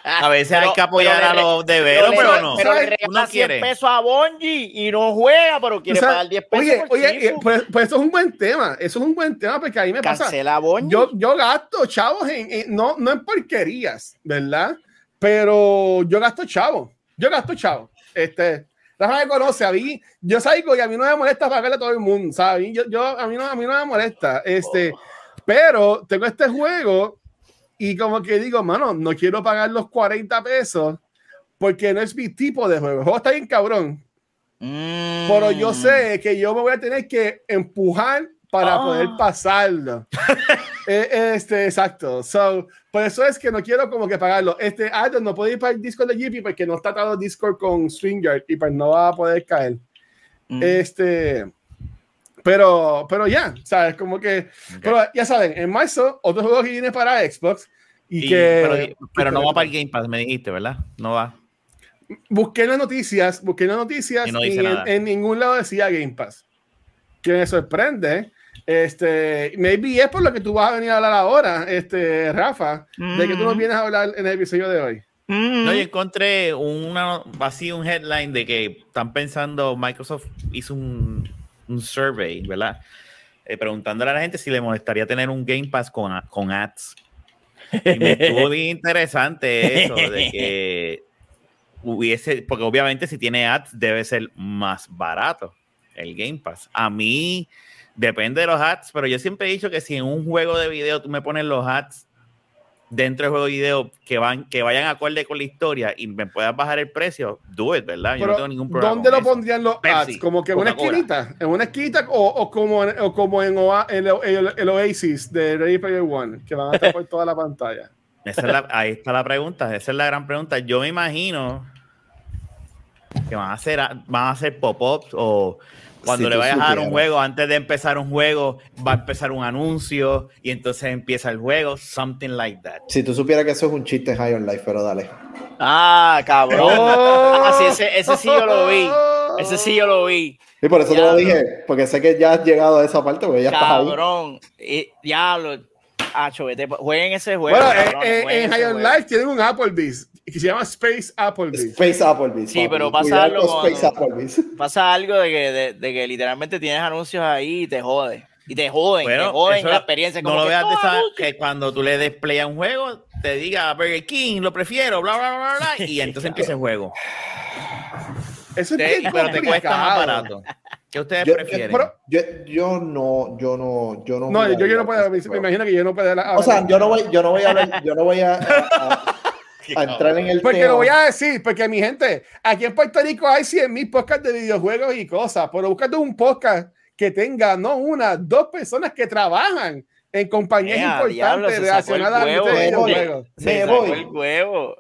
A veces Pero- hay que apoyar pero a los deberos, le- pero no. Pero le Uno 100 quiere. pesos a Bonji y no juega, pero quiere o sea, pagar 10 pesos Oye, por oye, pues, pues eso es un buen tema. Eso es un buen tema porque a mí me pasa. Cancela a Bonji. Yo, yo gasto chavos en, en- no, no en porquerías, ¿verdad? Pero yo gasto chavos. Yo gasto chavos. Este, Rafa me conoce, a mí, yo salgo y a mí no me molesta pagarle a todo el mundo, ¿sabes? Yo, yo, a, mí no, a mí no me molesta. Este, pero tengo este juego y como que digo, mano, no quiero pagar los 40 pesos porque no es mi tipo de juego. El juego está bien cabrón, Mm. pero yo sé que yo me voy a tener que empujar para Ah. poder pasarlo. *laughs* Eh, este, exacto. So, por eso es que no quiero como que pagarlo. Este, Adam no puede ir para el Discord de GP porque no está atado Discord con StreamYard y pues no va a poder caer. Mm. Este, pero, pero ya, ¿sabes? Como que, pero ya saben, en marzo, otro juego que viene para Xbox y, Y- que pero, pero no va para el Game Pass, me dijiste, ¿verdad? No va. busqué las noticias, busqué las noticias Y y, no dice en, nada. en ningún lado decía Game Pass. Que me sorprende. Este, maybe es por lo que tú vas a venir a hablar ahora, este, Rafa, de que tú nos Mm. vienes a hablar en el episodio de hoy. Mm. No, yo encontré una, así un headline de que están pensando, Microsoft hizo un, un survey, ¿verdad? Eh, preguntándole a la gente si le molestaría tener un Game Pass con, con ads. Y me estuvo *laughs* bien interesante eso, de que hubiese, porque obviamente si tiene ads debe ser más barato el Game Pass. A mí depende de los ads, pero yo siempre he dicho que si en un juego de video tú me pones los ads dentro del juego de video que van que vayan acorde con la historia y me puedas bajar el precio, do it, ¿verdad? Yo Pero, no tengo ningún problema. ¿Dónde lo eso. pondrían los Pepsi, ads? ¿Como que en una esquinita? ¿En una esquinita o, o como en, o como en Oa- el, el- el Oasis de Ready Player One? Que van a estar por toda la pantalla. *laughs* Esa es la- ahí está la pregunta, esa es la gran pregunta. Yo me imagino que van a hacer, van a hacer pop-ups o cuando Si le vayas a dar un juego, antes de empezar un juego, va a empezar un anuncio y entonces empieza el juego, something like that. Si tú supieras que eso es un chiste High on Life, pero dale. Ah, cabrón. *laughs* *laughs* Ah, sí, ese, ese sí yo lo vi. Ese sí yo lo vi. Y por eso te lo dije, porque sé que ya has llegado a esa parte, porque ya estás ahí. Cabrón. Diablo. Acho, vete. pa- Jueguen ese juego. Bueno, cabrón, en, en, jueguen en ese High on. Life tienen un Applebee's que se llama Space Applebee's. Space Applebee's. Sí, papi. pero pasa Cuidado algo con Space cuando-. *laughs* Pasa algo de que, de, de que literalmente tienes anuncios ahí y te jode. Y te joden, te Bueno, joden eso la experiencia. No como lo que, veas de "Oh, esa, anuncio". que cuando tú le des play a un juego, te diga Burger King, lo prefiero, bla, bla, bla, bla, y *laughs* entonces empieza el juego. Eso es Te- bien pero te cuesta más barato. ¿Qué ustedes Yo- prefieren? pero- Yo, yo no, yo no, yo no. No, yo, yo no puedo, me, imagino que yo no puedo hablar. O sea, yo no voy, yo no voy a hablar, yo no voy a, a- a entrar en el Porque tema. lo voy a decir, porque mi gente, aquí en Puerto Rico hay 100 mil podcasts de videojuegos y cosas, pero búscate un podcast que tenga no una, dos personas que trabajan en compañías importantes relacionadas eh. videojuegos. Se Me sacó voy. el huevo.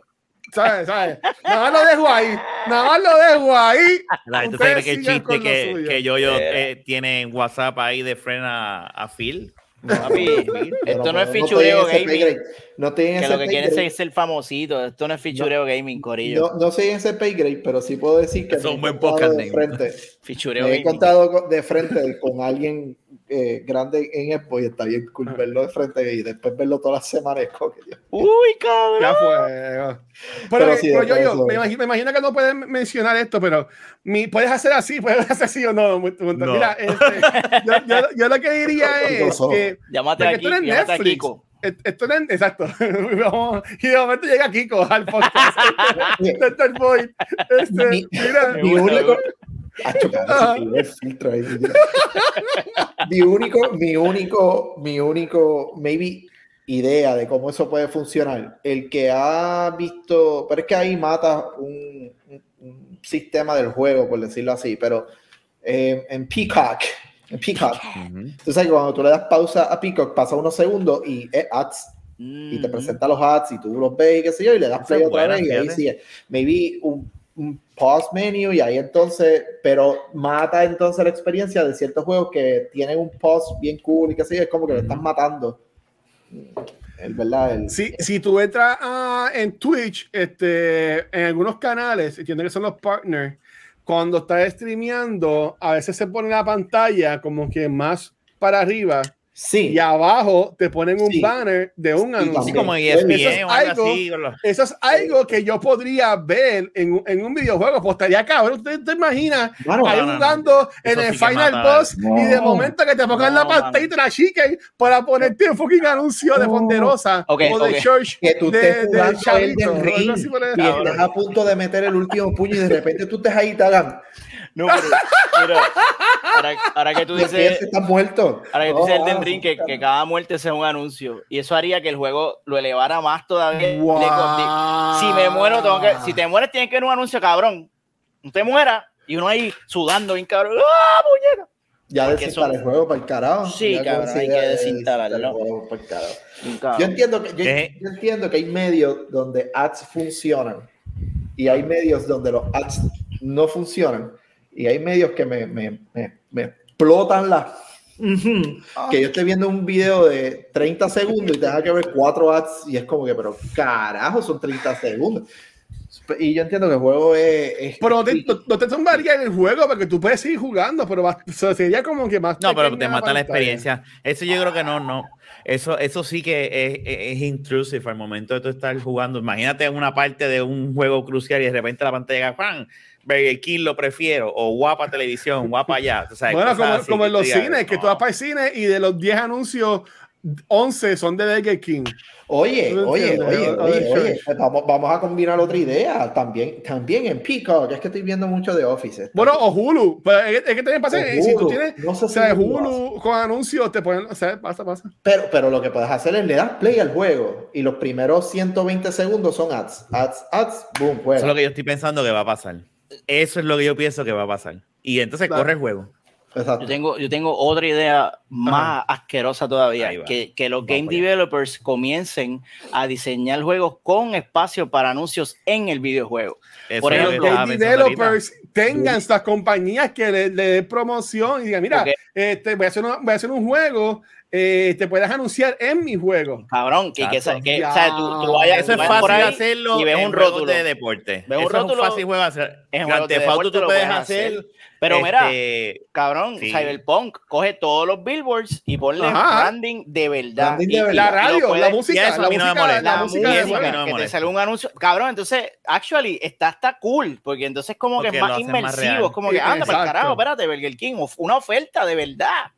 ¿Sabes? ¿Sabes? Nada más lo dejo ahí. Nada más lo dejo ahí. *laughs* La gente Ustedes cree que el chiste que, yo, yo eh, tiene en WhatsApp ahí de frena a Phil. Papi, *laughs* esto no es fichureo gaming. No estoy en Que ese lo que quieren es ser famosito. Esto no es fichureo gaming, Corillo. No, no soy en ese pay grade, pero sí puedo decir que he buen podcast de frente. Fichureo Me he gaming. encontrado con- de frente con alguien eh, grande en Expo y está bien cool verlo de frente y después verlo todas las semanas. es como que Dios. Uy, cabrón. Ya fue. Pero, Pero sí, pero yo, yo, me, imagino, me imagino que no puedes mencionar esto, pero mi, puedes hacer así, *laughs* puedes hacer así o no. No. Mira, este, yo, yo- yo lo que diría *laughs* es que Llámate tú eres llámate a Netflix. Kiko. et- esto no es- exacto. *laughs* Y de momento llega Kiko al podcast. Este. Este, Mi- mira, mi único. Me el filtro ahí. mi único, mi único, mi único, maybe idea de cómo eso puede funcionar. El que ha visto, pero es que ahí mata un, un- un sistema del juego, por decirlo así, pero eh, en Peacock, en Peacock, Ujú. tú sabes que cuando tú le das pausa a Peacock, pasa unos segundos y es ads y te Mm. presenta los ads y tú los ves y qué sé yo, y le das play otra vez y ahí sigue. Maybe un, un pause menu y ahí entonces, pero mata entonces la experiencia de ciertos juegos que tienen un pause bien cool y sé yo, es como que le estás matando. Verdad. El, Si, si tú entras ah, en Twitch, este, en algunos canales, entiendo que son los partners, cuando estás streameando, a veces se pone la pantalla como que más para arriba sí, y abajo te ponen un Sí. banner de un Sí, anuncio. Así también. como Eso es ESPN o algo algo- así. con los- Eso es algo que yo podría ver en, un- en un videojuego. Pues estaría cabrón. ¿Usted te imagina Mano, ahí no, no, no. jugando en Eso el sí Final. Boss y de No. momento que te pongan la No, pantalla te la chiquen para ponerte un fucking anuncio de No. Ponderosa Ok, o de ok. Church que tú de, de Chavito, algo Ring y estás a punto de meter el último puño y de repente tú estés ahí y te hagan. No, pero, ahora, ahora que tú "Mira, dices, está muerto. ahora que tú Oh, dices Elden wow, Ring, que, que cada muerte sea un anuncio. Y eso haría que el juego lo elevara más todavía. Le- Wow. Si me muero, tengo que. Si te mueres, tienes que ir un anuncio, cabrón. No te mueras. Y uno ahí sudando bien cabrón. ¡Ah, muñeca! Ya desinstalar son- el juego para el carajo. Sí, Ya cabrón, hay que desinstalarlo. Yo entiendo, que, yo, ¿Qué? yo entiendo que hay medios donde ads funcionan y hay medios donde los ads no funcionan y hay medios que me, me, me, me explotan la... Ujú. Que yo estoy viendo un video de 30 segundos y tenga que ver cuatro ads y es como que, pero carajo, son 30 segundos. Y yo entiendo que el juego es... es- Pero no te, no- no te tumbaría en el juego porque tú puedes seguir jugando, pero va- o sea, sería como que más. No, pero te mata la experiencia. Eso yo creo que no, no. Eso, eso sí que es, es, es intrusive al momento de tú estar jugando. Imagínate una parte de un juego crucial y de repente la pantalla, ¡pam! Burger King lo prefiero, o guapa televisión, guapa allá. O sea, Bueno, como, así como en los digas, cines, que no. tú vas para el cine y de los 10 anuncios, 11 son de Burger King. Oye, No oye, oye, oye, oye, pues vamos, vamos a combinar otra idea también, también en Peacock, es que estoy viendo mucho de Office. Bueno, o Hulu. Pero es, que- es que también pasa que si tú tienes No sé o sea, si Hulu con anuncios, te ponen. O sea, pasa, pasa. pero, pero lo que puedes hacer es le das play al juego y los primeros 120 segundos son ads, ads, ads, boom, Eso juega. es lo que yo estoy pensando que va a pasar. Eso es lo que yo pienso que va a pasar. Y entonces Claro. corre el juego. Exacto. Yo tengo, yo tengo otra idea más asquerosa todavía, que, que los Vamos game developers comiencen a diseñar juegos con espacio para anuncios en el videojuego. Eso Por es lo que ejemplo, pensando ahorita. developers tengan estas compañías que le, le den promoción y digan, mira, Porque- este, voy, a hacer un, voy a hacer un juego, eh, te puedes anunciar en mi juego. Cabrón, que, que, que- o sea, tú, tú vayas, Eso es tú por fácil ahí hacerlo y ves en un rótulo. de deporte. Ves un Eso rótulo es un fácil juego de hacer. en juegos de deporte tú lo puedes hacer. hacer. Pero mira, este, cabrón, Sí. Cyberpunk coge todos los billboards y ponle Ajá. branding de verdad. Branding de verdad. La y lo radio, puedes- la música, eso la no música, molesta. la la música y de eso a mí juego. no me música, que te sale un anuncio. Cabrón, entonces, actually, está, está cool, porque entonces como que Porque es lo más inmersivo, es como que Sí, anda para el carajo, espérate, Burger King, una oferta de verdad.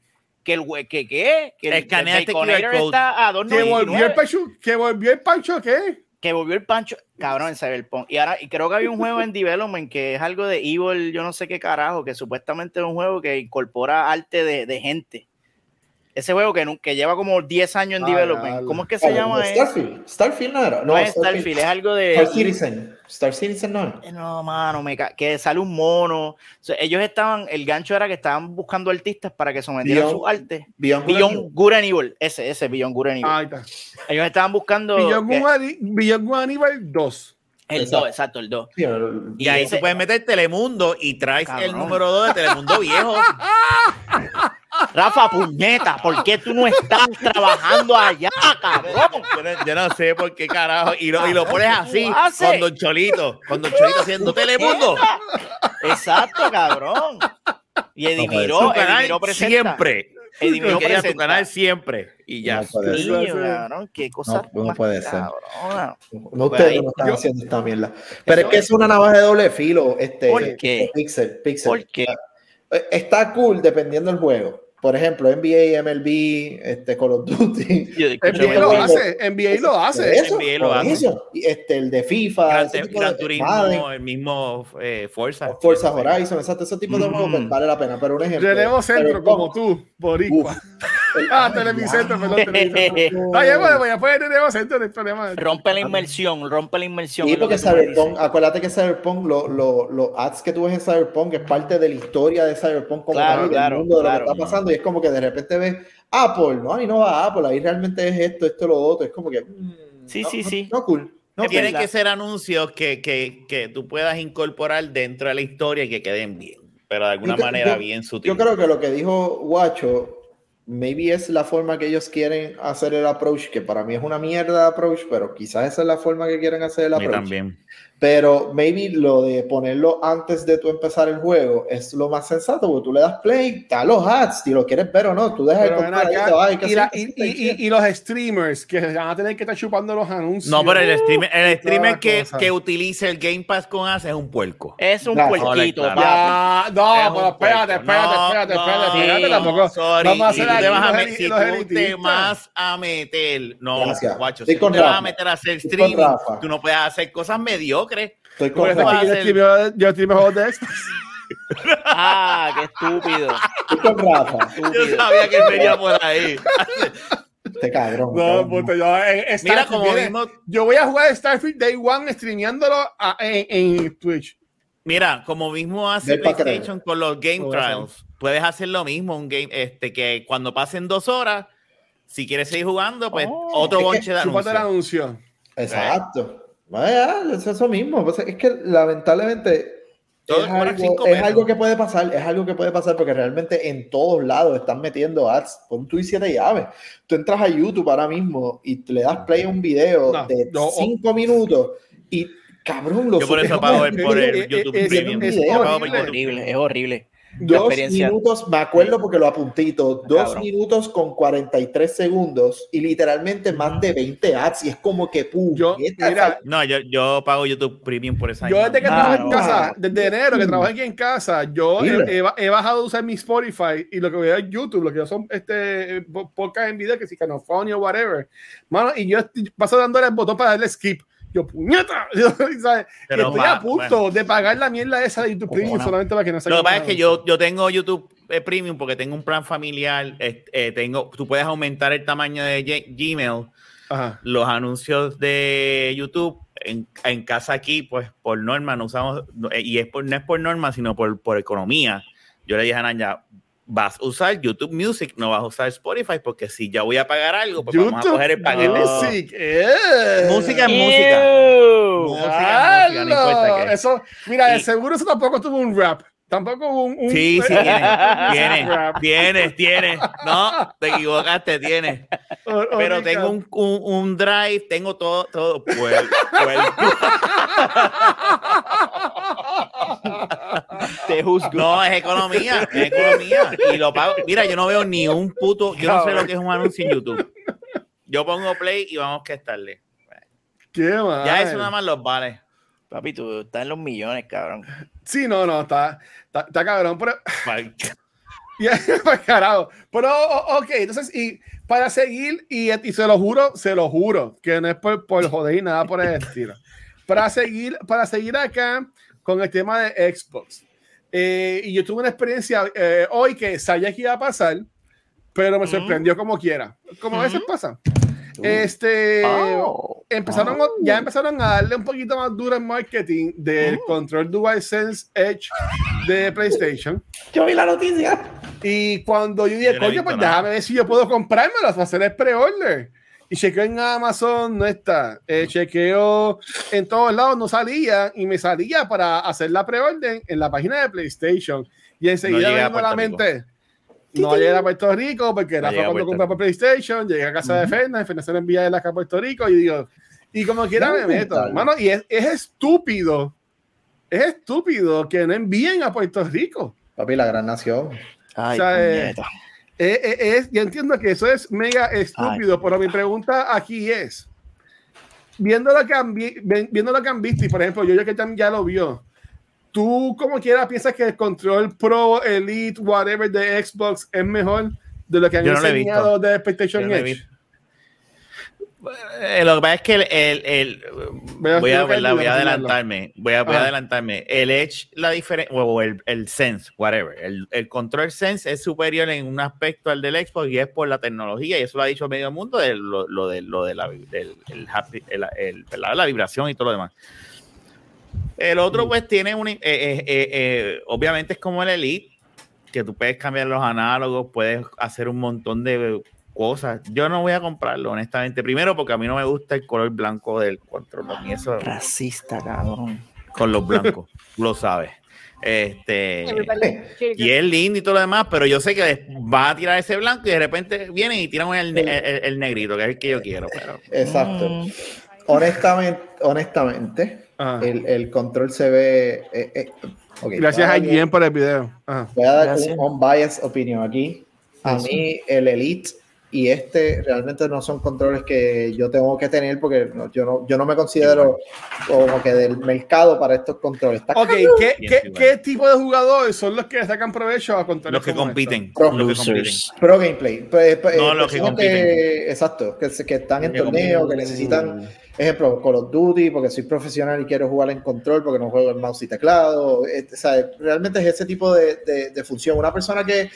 Que el que qué, que el, Escanea Baconator QR code. está a Que volvió el 2.99, Pancho, que volvió el Pancho, ¿qué? que volvió el pancho, cabrón, en Cyberpunk. Y ahora, y creo que había un juego en development que es algo de Evil, yo no sé qué carajo, que supuestamente es un juego que incorpora arte de, de gente. Ese juego que, que lleva como 10 años en Ah, development. diablo. ¿Cómo es que se Oh, llama? eh? Starfield, Starfield no era, No, es Starfield, es algo de. Star Citizen, Star Citizen no era. Eh, No, mano, me que sale un mono. O sea, ellos estaban, el gancho era que estaban buscando artistas para que sometieran Beyond- su arte. Beyond Good and Beyond Evil. Good and Evil, ese, ese, Beyond Good and Evil. Ahí está. Ellos estaban buscando. Beyond que- Good Ani- Beyond Good Aníbal 2. el Exacto. 2, exacto, el 2. Sí, el- Y ahí tú puedes meter Telemundo y traes el Cabrón. número 2 de Telemundo *laughs* viejo. *laughs* Rafa, puñeta, ¿por qué tú no estás trabajando allá, cabrón? Yo no, yo no sé por qué carajo. Y lo, y lo pones así con Don Cholito. Con Don Cholito haciendo Telemundo. Exacto, cabrón. Y Eddie No puede Miró, Tu Eddie canal Miró presenta. siempre. Eddie Miró Porque era tu presenta. canal siempre. Y ya. No puede ser. Niño, cabrón, qué cosa No, no más puede ser. No, ustedes ahí- no están yo- haciendo esta mierda. Pero es que es una navaja de doble filo. Este, ¿Por qué? Pixel, Pixel. ¿Por qué? Eh, Está cool dependiendo del juego. Por ejemplo, NBA, MLB, este, Call of Duty. NBA lo hace, NBA lo hace. Eso, NBA lo por hace. eso. Y este, el de FIFA, Gran, ese tipo Gran de- Turismo, Madden, el mismo eh, Forza. Forza Horizon, exacto, ese tipo de Mm. juegos pues, vale la pena. Pero un ejemplo. Relevo centro como tú, Boricua. *laughs* Ah, Televicentro, perdón, *laughs* Televicentro. No. Bueno, a poner Relevo centro, no hay problema. Rompe la inmersión, rompe la inmersión. Sí, es lo porque Cyberpunk, acuérdate que Cyberpunk, lo- lo- los ads que tú ves en Cyberpunk es parte de la historia de Cyberpunk como Claro, tal, del claro, mundo de claro. lo que está pasando y es como que de repente ves Apple, no, ahí no va Apple, ahí realmente es esto, esto, lo otro, es como que mm, Sí, no, sí, no- sí. no cool. No Que tienen que ser anuncios que, que, que tú puedas incorporar dentro de la historia y que queden bien, pero de alguna Yo manera yo- bien sutil. Yo creo que lo que dijo Guacho, maybe es la forma que ellos quieren hacer el approach, que para mí es una mierda de approach, pero quizás esa es la forma que quieren hacer el approach. también. Pero maybe lo de ponerlo antes de tú empezar el juego es lo más sensato, porque tú le das play, da los ads, si lo quieres ver o no, tú dejas el Pero ahí, acá, y, la- y- y- y- y los streamers que van a tener que estar chupando los anuncios. No, pero el streamer, el streamer que, que utilice el Game Pass con Ace es un puerco. Es un puerquito, Claro. Ya, Es no, pero espérate, espérate, espérate, no, espérate, tampoco. Sorry, Vamos a hacer te vas a si tú te vas meter, no, Gracias. guacho, si tú te vas a meter a hacer streaming, tú no puedes hacer cosas mediocres. Estoy Por con Rafa. yo streameo- juegos de Xbox. *laughs* Ah, qué estúpido. estoy con Rafa. Yo sabía que venía por ahí. Este cabrón. No, cabrón. puto, yo, eh, Mira, Starfield como viene- vimos, Yo voy a jugar Starfield Day One streameándolo a- en, en Twitch. Mira, como mismo hace. PlayStation con los Game. Trials, puedes hacer lo mismo, un game, este, que cuando pasen dos horas, si quieres seguir jugando, pues Oh. otro bonche de anuncios. anuncio. Exacto. Vaya, es eso mismo. Pues es que lamentablemente Todo es, es algo, es algo que puede pasar, es algo que puede pasar porque realmente en todos lados están metiendo ads. Pon tú y siete llaves. Tú entras a YouTube ahora mismo y le das play a un video No, de no, cinco minutos y cabrón, lo Yo por eso *laughs* pago el, por el YouTube eh, Premium. es horrible. Es YouTube. horrible, es horrible. Dos minutos, me acuerdo porque lo apuntito, dos Cabrón. minutos con 43 segundos y literalmente más de 20 ads y es como que Yo, puñeta, mira, No, yo, yo pago YouTube Premium por esa yo desde que trabajo en casa, desde enero que trabajo aquí en casa, yo he, he ba- he bajado a usar mi Spotify y lo que veo es YouTube, lo que yo son este po- podcast en video, que si canofonio o whatever. Mano, y yo paso dándole el botón para darle skip. Yo, puñeta, *laughs* ¿sabes? Pero estoy va- a punto de pagar la mierda esa de YouTube Premium Bueno. solamente para que no se Lo que pasa es que yo, yo tengo YouTube eh, Premium porque tengo un plan familiar. eh, eh, tengo, tú puedes aumentar el tamaño de G- Gmail, Ajá. los anuncios de YouTube. En, en casa aquí, pues por norma no usamos, eh, y es por, no es por norma, sino por, por economía. Yo le dije a Naya, vas a usar YouTube Music, no vas a usar Spotify, porque si ya voy a pagar algo, pues vamos a coger el paquete. Music. eh. Música es música. Ew. Música es música, no importa Diablo, qué. Eso, mira, Y- seguro eso tampoco tuvo un rap. Tampoco un. un Sí, sí, *laughs* tienes, Rap. tienes, tienes. No, te equivocaste, tienes. O- o Pero tengo un, un, un drive, tengo todo, todo. Pues, pues, *laughs* *laughs* Te juzgo. no, es economía, es economía. Y lo pago. Mira, yo no veo ni un puto, yo no sé lo que es un anuncio en YouTube. Yo pongo play y vamos que estarle. Qué mal. Ya eso nada más los vale. Papi, tú estás en los millones, cabrón. Sí, no, no, está, está, está cabrón. Pero, pues, *laughs* carajo. Pero, ok, entonces, y para seguir, y, y se lo juro, se lo juro, que no es por, por joder y nada por el estilo. Para seguir, para seguir acá con el tema de Xbox. Eh, y yo tuve una experiencia eh, hoy que sabía que iba a pasar, pero me Ujú. sorprendió como quiera. Como a veces pasa. Este, Oh. empezaron, a- ya empezaron a darle un poquito más duro en marketing del control DualSense Edge de PlayStation. Yo vi la noticia. Y cuando yo dije, coño, pues nada. déjame ver si yo puedo comprármelo hacer el pre-order. Y chequeo en Amazon, no está. Eh, chequeo en todos lados, no salía. Y me salía para hacer la pre-order en la página de PlayStation. Y enseguida No me llegué a la Puerto mente. No llegué a Puerto Rico porque No cuando compré por PlayStation. Llegué a casa de Fernández, Fernández se lo envía de acá a Puerto Rico. Y digo, y como quiera me meto, hermano. Y es, es estúpido. Es estúpido que no envíen a Puerto Rico. Papi, la gran nación. Ay, O sea, eh. Eh, es, yo entiendo que eso es mega estúpido, pero mi pregunta aquí es, viendo lo que han, viendo lo que han visto, y por ejemplo, yo, yo que también ya lo vio, ¿Tú como quieras piensas que el control Pro, Elite, whatever de Xbox es mejor de lo que han Yo no enseñado de Yo PlayStation no Edge? Eh, lo que pasa es que el, el- el- Voy a voy, a, adelantarme, voy a, voy a Ajá. adelantarme. El Edge, la diferencia, o el, el Sense, whatever, el, el control Sense es superior en un aspecto al del Xbox y es por la tecnología, y eso lo ha dicho medio mundo, de lo, lo de, lo de la, del, el happy- la vibración y todo lo demás. El otro, Mm. pues, tiene un. eh, eh, eh, obviamente es como el Elite, que tú puedes cambiar los análogos, puedes hacer un montón de cosas. Yo no voy a comprarlo, honestamente. Primero, porque a mí no me gusta el color blanco del control. Eso Racista, cabrón. con los blancos, tú lo sabes. Este. Y es lindo y todo lo demás, pero yo sé que va a tirar ese blanco y de repente vienen y tiran el, el- el- el negrito, que es el que yo quiero. Pero Exacto. Mm. Honestamente, honestamente, el, el control se ve. eh, eh, Gracias a IGN por el video. Ajá. Voy a dar Gracias. un unbiased opinión aquí. A mí, el Elite y este realmente no son controles que yo tengo que tener porque no- yo, no, yo no me considero como que del mercado para estos controles. Está Ok, ¿qué, qué, qué tipo de jugadores son los que sacan provecho a controles los que como compiten. Pro Los que compiten. Losers. Pro gameplay. Pues, pues, No, eh, los que personas compiten. exacto, que, se- que están en Los que torneo, que compiten. necesitan, ejemplo, Call of Duty, porque soy profesional y quiero jugar en control porque no juego en mouse y teclado. eh, o sea, realmente es ese tipo de, de- de función. Una persona que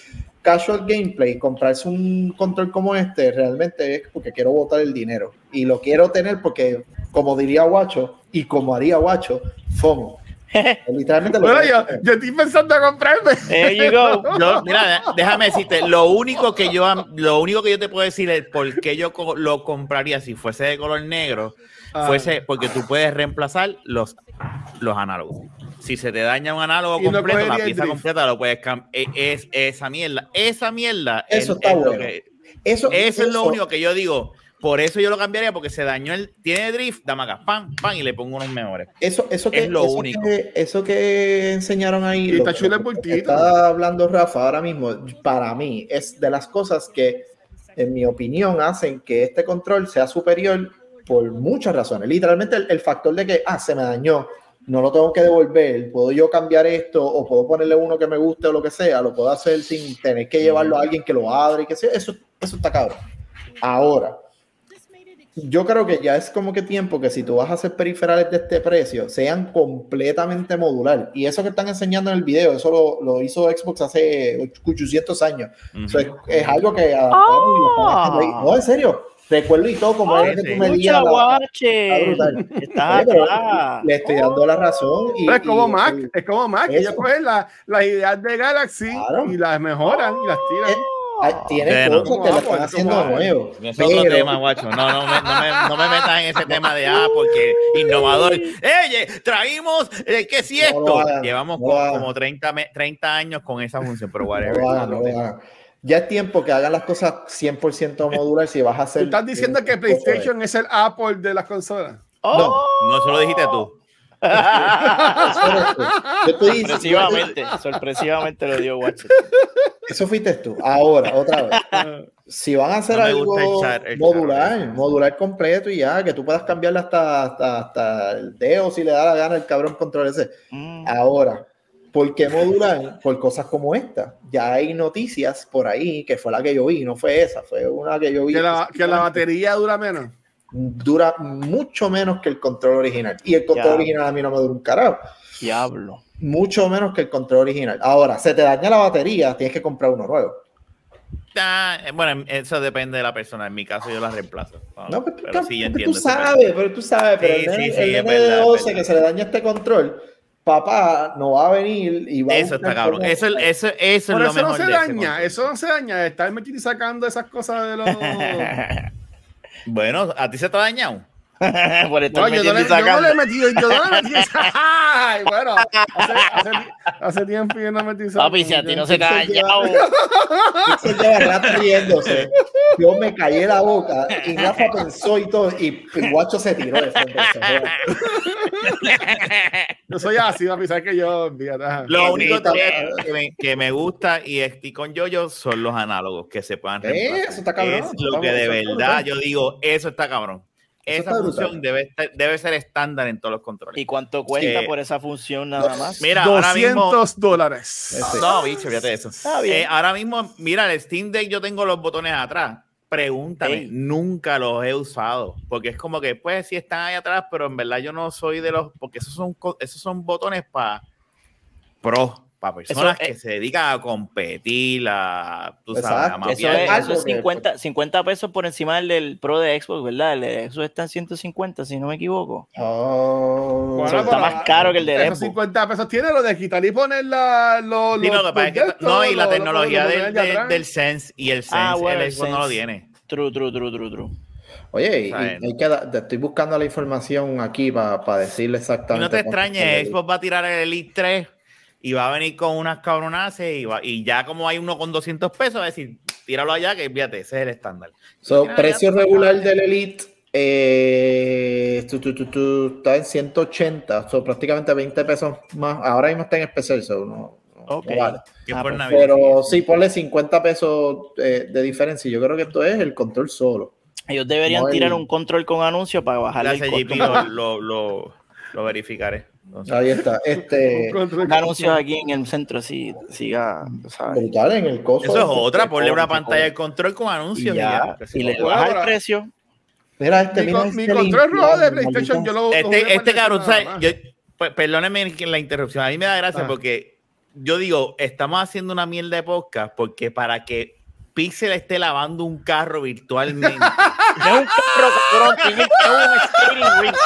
casual gameplay, comprarse un control como este, realmente es porque quiero botar el dinero. Y lo quiero tener porque, como diría Guacho, y como haría Guacho, FOMO. *laughs* Literalmente lo Bueno, yo, yo estoy pensando en comprarme. There you go. Yo, mira, déjame decirte, lo único que yo lo único que yo te puedo decir es por qué yo co- lo compraría si fuese de color negro, Ah. fuese porque tú puedes reemplazar los, los análogos. Si se te daña un análogo Y no completo, la pieza completa lo puedes cambiar. Es, esa mierda, esa mierda Eso es, está es lo bueno. que- Eso, eso es lo único que yo digo. Por eso yo lo cambiaría, porque se dañó el. Tiene drift, dame acá, pam, pam, y le pongo unos mejores. Eso, eso que, Es lo eso único. Que, eso que enseñaron ahí, Y lo está que- chulo el lo que está hablando Rafa ahora mismo, para mí, es de las cosas que, en mi opinión, hacen que este control sea superior por muchas razones. Literalmente el, el factor de que, ah, se me dañó, no lo tengo que devolver, puedo yo cambiar esto o puedo ponerle uno que me guste o lo que sea, lo puedo hacer sin tener que llevarlo a alguien que lo abre y que sea, eso, eso está cabrón. Ahora, yo creo que ya es como que tiempo que si tú vas a hacer periferales de este precio, sean completamente modular. Y eso que están enseñando en el video, eso lo, lo hizo Xbox hace 800 años. Ujú. Eso es, es algo que adaptaron y lo están haciendo ahí. No, en serio. Recuerdo y todo, como Ay, era que tú la- pero acá. Le estoy dando la razón. Y, es como y- Mac, y- es como Mac. Eso. Ellos cogen la- las ideas de Galaxy Claro. y las mejoran y las tiran. Eh, ay, tiene Bueno. cosas que lo están Como haciendo nuevo. Es otro pero- tema, guacho. No, no me, no, me, no me metas en ese tema de ah, porque innovador. Oye, traímos, eh, ¿qué si esto? Llevamos no como, como 30, me- 30 años con esa función, pero No whatever. No. Ya es tiempo que hagan las cosas 100% modular si vas a ¿Tú hacer. estás diciendo que PlayStation es el Apple de las consolas? Oh, No, eso lo dijiste tú. Sorpresivamente, sorpresivamente lo dio Watcher. Eso fuiste tú. Ahora, otra vez. Si van a hacer No algo el chat- el modular, modular completo y ya, que tú puedas cambiarle hasta, hasta, hasta el dedo si le da la gana el cabrón control ese. Mm. Ahora, ¿por qué modular? Por cosas como esta. Ya hay noticias por ahí, que fue la que yo vi, no fue esa, fue una que yo vi. Que la, que la batería dura menos. Dura mucho menos que el control original. Y el control Ya. original a mí no me dura un carajo. Diablo. Mucho menos que el control original. Ahora, se te daña la batería, tienes que comprar uno nuevo. Ah, eh, bueno, eso depende de la persona. En mi caso, yo la reemplazo. Ah, No, pero, pero sí, yo porque entiendo. tú sabes, pero tú sabes, pero Sí, el nene, sí, sí, el es nene verdad, de es 12 verdad. que se le daña este control, papá no va a venir y va a Eso buscar está cabrón. Eso, eso, eso es lo eso no mejor se de ese daña, eso no se daña. Estar metiendo y sacando esas cosas de los. *laughs* Bueno, ¿a ti se te ha dañado? *laughs* Por estar No, yo, no le, y yo no le he metido, yo no le *laughs* he metido. Ay, bueno, hace, hace, hace tiempo yo no metí Papi, si a ti no se te ha *laughs* dañado. Pixel lleva rato riéndose. Yo me callé la boca y Rafa pensó y todo, y el guacho se tiró de frente. se. Yo soy así, a pesar que yo. Lo único está. que, que me, que me gusta y estoy con yo son los análogos que se puedan Eh, reemplazar. eso está cabrón, Es lo que de verdad yo digo, eso está cabrón. Esa función debe, estar- debe ser estándar en todos los controles. ¿Y cuánto cuesta por esa función nada más? Mira, ahora mismo. 200 dólares. Ese. No, bicho, fíjate de eso. Está bien. Eh, ahora mismo, mira, el Steam Deck yo tengo los botones atrás. Pregúntame, Ey. nunca los he usado. Porque es como que, pues, sí están ahí atrás, pero en verdad yo no soy de los. Porque esos son, esos son botones para pro, para personas Eso, que eh, se dedican a competir, a. Tú sabes, a Eso es, eso es que- 50, 50 pesos por encima del, del Pro de Xbox, ¿verdad? El de Xbox está en 150, si no me equivoco. Oh. Bueno, Eso está más caro que el de Esos Xbox. 50 pesos tiene lo de quitar y poner la, los. Sí, que- los no, y la los- tecnología los- del, Sense y el Sense, Ah, bueno, el el Xbox no lo Sense. tiene. True, true, true, true, true. Oye, y, y hay que te estoy buscando la información aquí para decirle Y exactamente. no te extrañes. Xbox va a tirar el Elite 3 y va a venir con unas cabronaces y, va- y ya como hay uno con 200 pesos, va a decir, tíralo allá que fíjate, ese es el estándar. So, precio ya tú regular del Elite eh, tu, tu, tu, está en 180, so, prácticamente 20 pesos más. Ahora mismo está en especial, so, no, no- Ok. no vale. Ah, por pues, Pero sí. ponle 50 pesos eh, de diferencia. Yo creo que esto es el control solo. Ellos deberían No, el- tirar un control con anuncio para Gracias, el JP, costo. lo, lo, lo, lo verificaré. Entonces, Ahí está. *laughs* Este, Control- anuncios aquí en el centro, así, siga, en el costo. eso es otra, ponle una pantalla de control con anuncios Y, ya, y le baja Ahora- el precio. Mira este, Mi, mira con- mi este control rojo de PlayStation, yo lo. Este, este cabrón, perdónenme la interrupción, a mí me da gracia Ah. porque yo digo, estamos haciendo una mierda de podcast porque para que Pixel esté lavando un carro virtualmente. No es un carro, cabrón, un skating rink.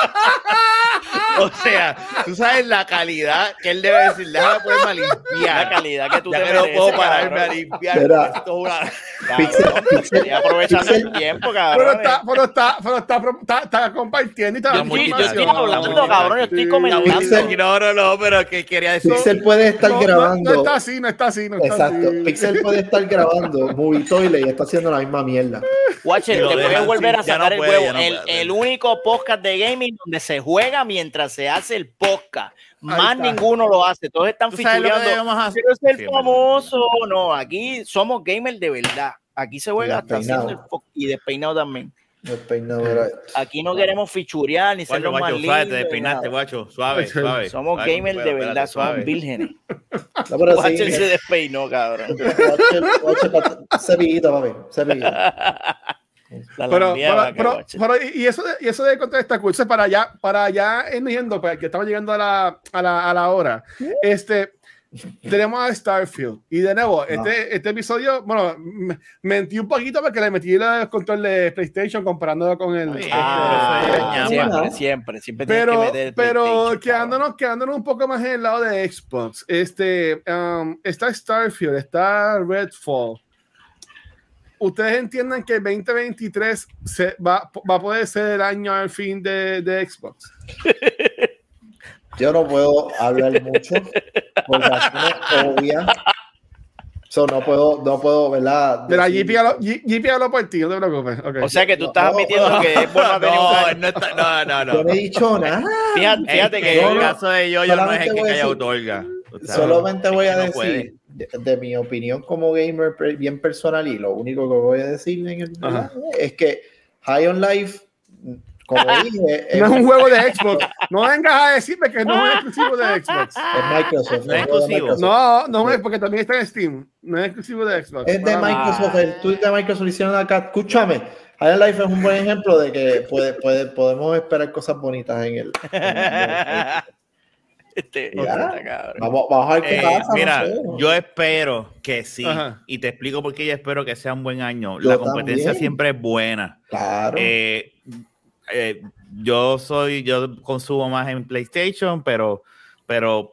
o sea, tú sabes la calidad que él debe decir, déjame ponerme a La limpiar. calidad que tú Ya te que no mereces, puedo pararme a cabrón. limpiar. Mira. esto es una- aprovechando Pixel- el tiempo, Pero cabrón. está, pero está, pero está, está, está compartiendo y está Yo estoy, yo estoy hablando, cabrón, yo estoy comentando. Pixel- No, no, no, pero que quería decir. Pixel puede estar No, no, grabando. No, está así, no está así, no está Exacto. así. Pixel puede estar grabando Movie Toilet y está haciendo la misma mierda. Watcher, te puedes volver a ya no sacar el puede, huevo. no el, puede el único podcast de gaming donde se juega mientras se hace el podcast. Más ninguno lo hace. Todos están ¿Tú sabes lo que fichureando. debemos hacer? Quiero ser Sí, famoso. No, aquí somos gamers de verdad. Aquí se juega hasta haciendo el fo- y despeinado también. Aquí no queremos fichurear ni ser los más guacho, lindos. suave, te despeinaste, guacho. Suave, suave. Somos gamers de espérate, verdad, somos suave. vírgenes. *laughs* No, pero sí, Watcher se despeinó, cabrón. Cepillito, papi, cepillito. *laughs* La Pero, pero, pero, pero, y eso de, y eso de contar esta curso para allá, para allá yendo, pues, que estamos llegando a la, a la, a la hora. Este, *laughs* tenemos a Starfield. Y de nuevo, este, este episodio, bueno, me- mentí un poquito porque le metí el control de PlayStation comparándolo con el. Este, Ah, pero siempre, siempre, siempre tienes que pero, meter el pero quedándonos, quedándonos un poco más en el lado de Xbox, este, um, está Starfield, está Redfall. ¿Ustedes entiendan que el 2023 se va, va a poder ser el año al fin de, de Xbox? *laughs* Yo no puedo hablar mucho porque aquí no obvia. So, no puedo, no puedo, ¿verdad? Mira, Decir- GP habló, por ti, no te preocupes. ok. O sea que tú No, estás no, admitiendo no. que es bueno *laughs* haber tenido un No, no, está- no, no, no. Yo no he dicho nada. Fíjate, fíjate que yo el no- caso de yo, yo no es el que voy a calla decir- otorga. O sea, Solamente voy a decir de, de mi opinión como gamer bien personal y lo único que voy a decir en el, es que High on Life, como *laughs* dije, No es un juego de Xbox. No vengas a decirme que no es exclusivo de *laughs* Xbox. es Microsoft. No es exclusivo. Microsoft. No, no es porque también está en Steam. No es exclusivo de Xbox. Es de Ah, Microsoft, el tweet de Microsoft hicieron acá. Escúchame, High on Life es un buen ejemplo de que puede, puede, podemos esperar cosas bonitas en el- Este, vamos, vamos a ver qué Eh, pasa. no mira, sé. yo espero que sí. Ajá. Y te explico por qué yo espero que sea un buen año. Yo La competencia también. siempre es buena. Claro. Eh, eh, yo soy, yo consumo más en PlayStation, pero, pero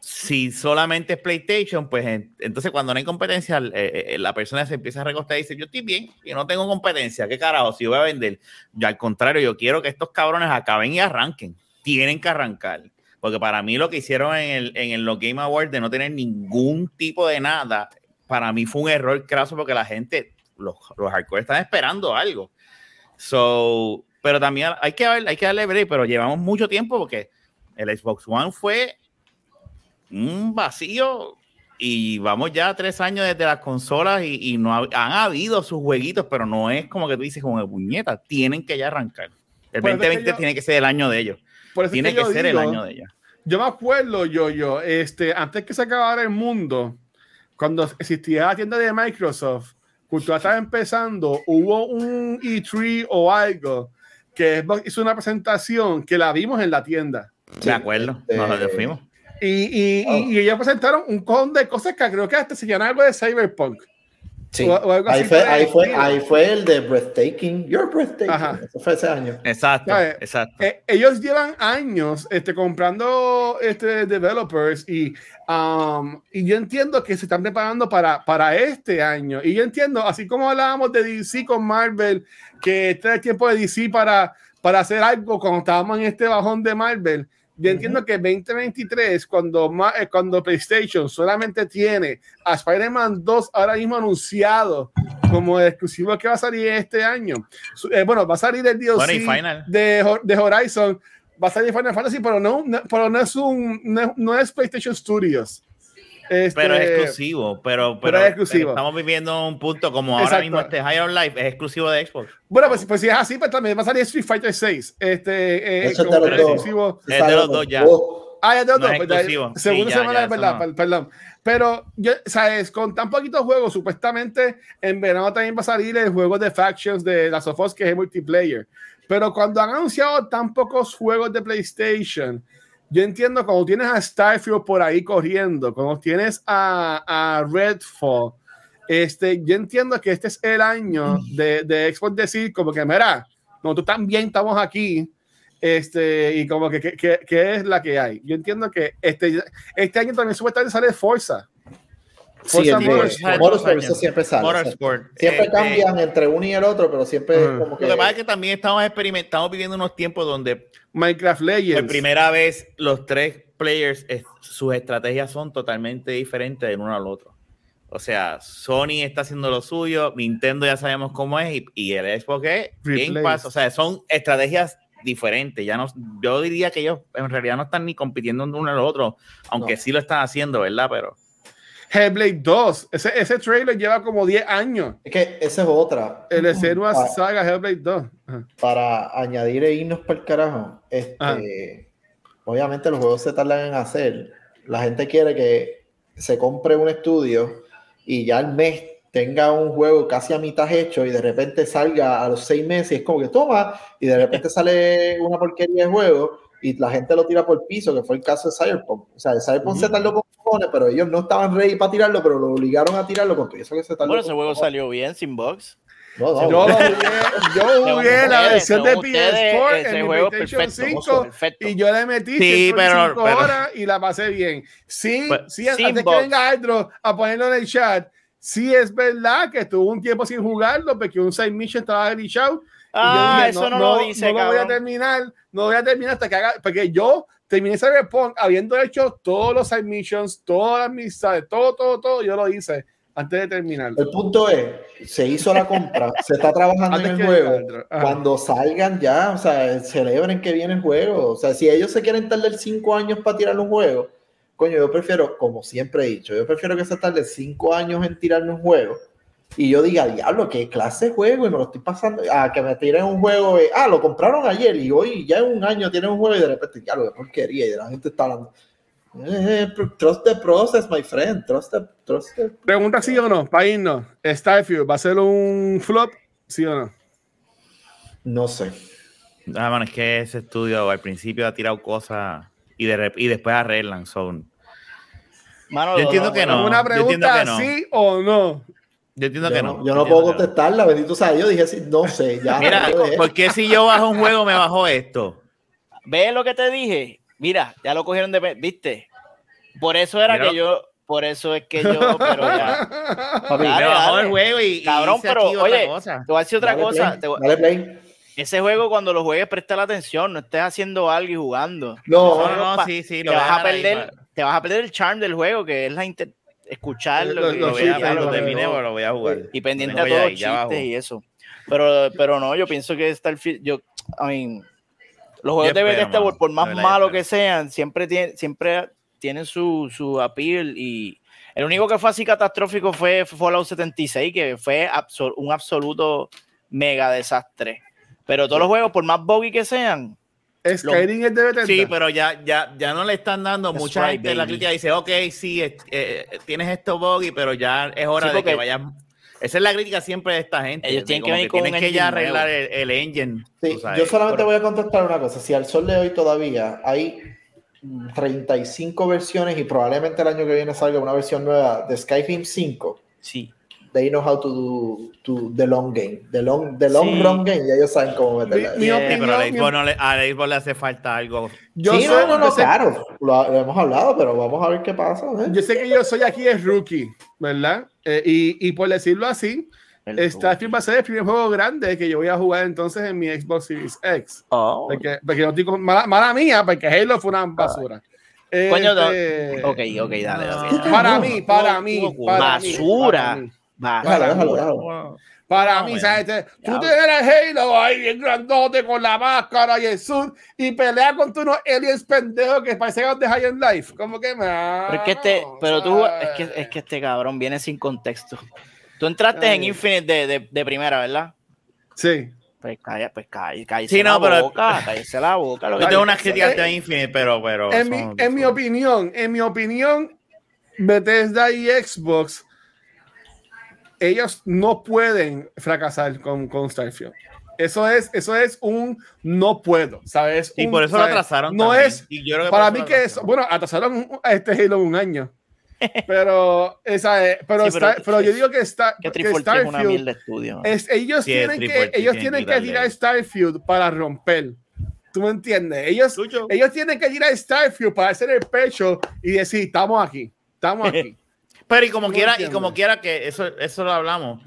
si solamente es PlayStation, pues en- entonces cuando no hay competencia, eh, eh, la persona se empieza a recostar y dice, yo estoy bien, yo no tengo competencia, ¿qué carajo? Si yo voy a vender, yo al contrario, yo quiero que estos cabrones acaben y arranquen, tienen que arrancar. Porque para mí lo que hicieron en el, en el los Game Awards de no tener ningún tipo de nada, para mí fue un error craso porque la gente, los, los hardcore están esperando algo. So, pero también hay que, hay que darle break, pero llevamos mucho tiempo porque el Xbox One fue un vacío y vamos ya tres años desde las consolas y, y no ha- han habido sus jueguitos, pero no es como que tú dices como de puñeta, tienen que ya arrancar. El Por eso es que 2020 yo- tiene que ser el año de ellos. Tiene que, yo ser el digo- año de ellos. Yo me acuerdo, yo, yo, este, antes que se acabara el mundo, cuando existía la tienda de Microsoft, justo estaba empezando, hubo un E3 o algo que Xbox hizo una presentación que la vimos en la tienda. De acuerdo, este, nos lo fuimos. Y, y, Oh. y, y ellos presentaron un con de cosas que creo que hasta se llaman algo de Cyberpunk. Sí. O- o algo ahí, así fue, ahí, fue, ahí fue el de Breathtaking. You're breathtaking. Ajá. Eso fue ese año. Exacto, ¿sabes? exacto. Eh, ellos llevan años este, comprando este, developers y, um, y yo entiendo que se están preparando para, para este año. Y yo entiendo, así como hablábamos de DC con Marvel, que este es el tiempo de DC para, para hacer algo cuando estábamos en este bajón de Marvel. Yo entiendo que 2023, cuando, eh, cuando PlayStation solamente tiene a Spider-Man 2 ahora mismo anunciado como exclusivo que va a salir este año. Eh, bueno, va a salir el DLC Bueno, de, de Horizon, va a salir Final Fantasy, pero no, no- pero no es un no, no es PlayStation Studios. Este, Pero es exclusivo, pero, pero pero, es exclusivo. pero estamos viviendo un punto como ahora Exacto. mismo este High on Life es exclusivo de Xbox. Bueno, pues, pues si es así, pues también va a salir Street Fighter 6. Este, eh, es como de los que dos. exclusivo. Se Es de los dos ya. dos. Ah, ya de No dos, es pues, ya- exclusivo. Segunda Sí, ya, semana, ya, es verdad, no. per- perdón. Pero, yo, ¿sabes? Con tan poquitos juegos, supuestamente en verano también va a salir el juego de Factions de las of Us, que es el multiplayer. Pero cuando han anunciado tan pocos juegos de PlayStation, yo entiendo cuando tienes a Starfield por ahí corriendo, cuando tienes a, a Redfall, este, yo entiendo que este es el año de, de Xbox decir como que, mira, nosotros también estamos aquí, este, y como que, que, es la que hay. Yo entiendo que este, este año también supuestamente sale Forza. Sí, el de- Motorsport. Motorsport, eso siempre sale. Motorsport. Siempre Este, cambian entre uno y el otro, pero siempre como que. Lo que pasa es que también estamos experimentando, viviendo unos tiempos donde Minecraft Legends. por primera vez los tres players, eh, sus estrategias son totalmente diferentes de uno al otro. O sea, Sony está haciendo lo suyo, Nintendo ya sabemos cómo es y, y el Xbox es Game. Pass. O sea, son estrategias diferentes. Ya no, yo diría que ellos en realidad no están ni compitiendo uno al otro, aunque No. sí lo están haciendo, ¿verdad? Pero Hellblade 2. Ese, ese trailer lleva como 10 años. Es que esa es otra. El ser una Ah. saga Hellblade 2. Ajá. Para añadir e irnos para el carajo, este, obviamente los juegos se tardan en hacer. La gente quiere que se compre un estudio y ya al mes tenga un juego casi a mitad hecho y de repente salga a los seis meses y es como que toma y de repente sale una porquería de juego y la gente lo tira por el piso, que fue el caso de Cyberpunk. O sea, Cyberpunk se tardó con cojones, pero ellos no estaban ready para tirarlo, pero lo obligaron a tirarlo con todo eso que se tardó. Bueno, ese juego cojones. salió bien sin bugs. No, no, Yo, no. lo jugué, yo jugué la versión de según ustedes, PS4 ese en mi juego PlayStation perfecto, 5 perfecto. y yo le metí Sí, 105 pero- pero- horas y la pasé bien. Sí, Pues, sí, antes que bugs. venga Aldro a ponerlo en el chat, sí es verdad que estuvo un tiempo sin jugarlo porque un side mission estaba glitchado. Ah, dije, eso no, lo dice, no lo voy a terminar, no voy a terminar hasta que haga, porque yo terminé Cyberpunk habiendo hecho todos los side missions, todas las amistades, todo, todo, todo, yo lo hice antes de terminar. El punto es, se hizo la compra, *laughs* se está trabajando en Antes el que juego. Cuando salgan ya, o sea, celebren que viene el juego. O sea, si ellos se quieren tardar cinco años para tirar un juego, coño, yo prefiero, como siempre he dicho, yo prefiero que se tarde cinco años en tirarme un juego y yo diga, diablo, qué clase de juego y me lo estoy pasando, a que me tiren un juego, de, ah, lo compraron ayer y hoy ya en un año tienen un juego y de repente, diablo, qué porquería y la gente está hablando. Eh, trust the process, my friend, trust the, trust the Pregunta sí o no, para irnos. Starfield, ¿va a ser un flop? ¿Sí o no? No sé. Ah, bueno, es que ese estudio al principio ha tirado cosas y, de rep- y después arreglan. Son. Mano, Yo entiendo que no. Una yo entiendo pregunta, que no. sí o no. Yo entiendo Yo que no, no. yo no puedo no. contestarla, bendito sea Dios, dije así, no sé, ya. Mira, dejé. ¿por qué si yo bajo un juego me bajo esto? ¿Ves lo que te dije? Mira, ya lo cogieron de... ¿Viste? Por eso era Mira. que yo... Por eso es que yo... Pero ya... *laughs* Papi, Dale, me bajó dale. el juego y, Cabrón, pero oye, cosa. te voy a decir otra dale cosa. play, te voy- dale play. Ese juego cuando lo juegues presta la atención, no estés haciendo algo y jugando. No, No, no, no, sí, sí, te lo vas a ahí perder, te vas a perder el charm del juego, que es la inter- escucharlo Lo- y, lo Lo voy a sí, ver, lo lo veo. terminé, pero lo voy a jugar. y pendiente a todos los chistes y eso. Pero, pero no, yo pienso que Starfield, yo, I mean, los juegos Yo de Bethesda, mano, por, más malos que sean, siempre, tienen siempre tienen su, su appeal y el único que fue así catastrófico fue Fallout 76, que fue absor- un absoluto mega desastre. Pero todos los juegos, por más buggy que sean, Skyrim es de Bethesda. Sí, pero ya, ya, ya no le están dando. That's Mucha right, gente en la crítica dice, ok, sí, eh, eh, tienes esto buggy, pero ya es hora Sí, de que vayas. Esa es la crítica siempre de esta gente. Ellos tienen que venir con tienen un que ya arreglar el, el engine. Sí, yo solamente pero- voy a contestar una cosa. Si al sol de hoy todavía hay 35 versiones y probablemente el año que viene salga una versión nueva de Skyrim 5, sí. They know how to do to the long game. The long, the long Sí. run game, y ellos saben cómo meterla. Mi- mi. Sí, pero a opinión- Xbox no le, le hace falta algo. Yo, sí, no, no, no, claro, lo, lo hemos hablado, pero vamos a ver qué pasa. ¿eh? yo sé que yo soy aquí el rookie, ¿verdad? Eh, y, y por decirlo así, El- Starfield va a ser el primer juego grande que yo voy a jugar entonces en mi Xbox Series X. Oh. Porque, porque no estoy con- mala, mala mía, porque Halo fue una basura. Coño, no- Este, Ok, ok, dale, No. ok. Para mí, para mí, Basura. para mí, para mí. Para. ¿sabes? Te- Tú tienes el Halo ahí bien grandote con la máscara y el suit y pelea contra unos aliens pendejos que parecen los de High and Life. Como que me. Pero es que este, pero tú, es que, es que este cabrón viene sin contexto. Tú entraste en. Infinite de, de, de primera, ¿verdad? Sí. Pues calla, pues calla, cállese Sí, no, la pero- boca, cállese la boca. Lo que Yo te- tengo unas críticas eh, de Infinite, pero. pero En mi, son- en mi opinión, en mi opinión, Bethesda y Xbox, ellos no pueden fracasar con, con Starfield. Eso es, eso es un no puedo, ¿sabes? Y Un, por eso lo ¿sabes? atrasaron. No también. es, Y yo creo para por mí que lo es, bueno, atrasaron a este Halo un año. *laughs* Pero, esa, es- pero, Sí, pero- pero yo digo que, está, Que que es Starfield de estudio. es- ellos Sí, tienen que, ellos tiene tienen que que tirar. Starfield para romper. ¿Tú me entiendes? Ellos, ellos tienen que ir a Starfield para hacer el pecho y decir, estamos aquí, estamos aquí. *laughs* Pero y como No quiera, y entiendo. como quiera que eso, eso lo hablamos.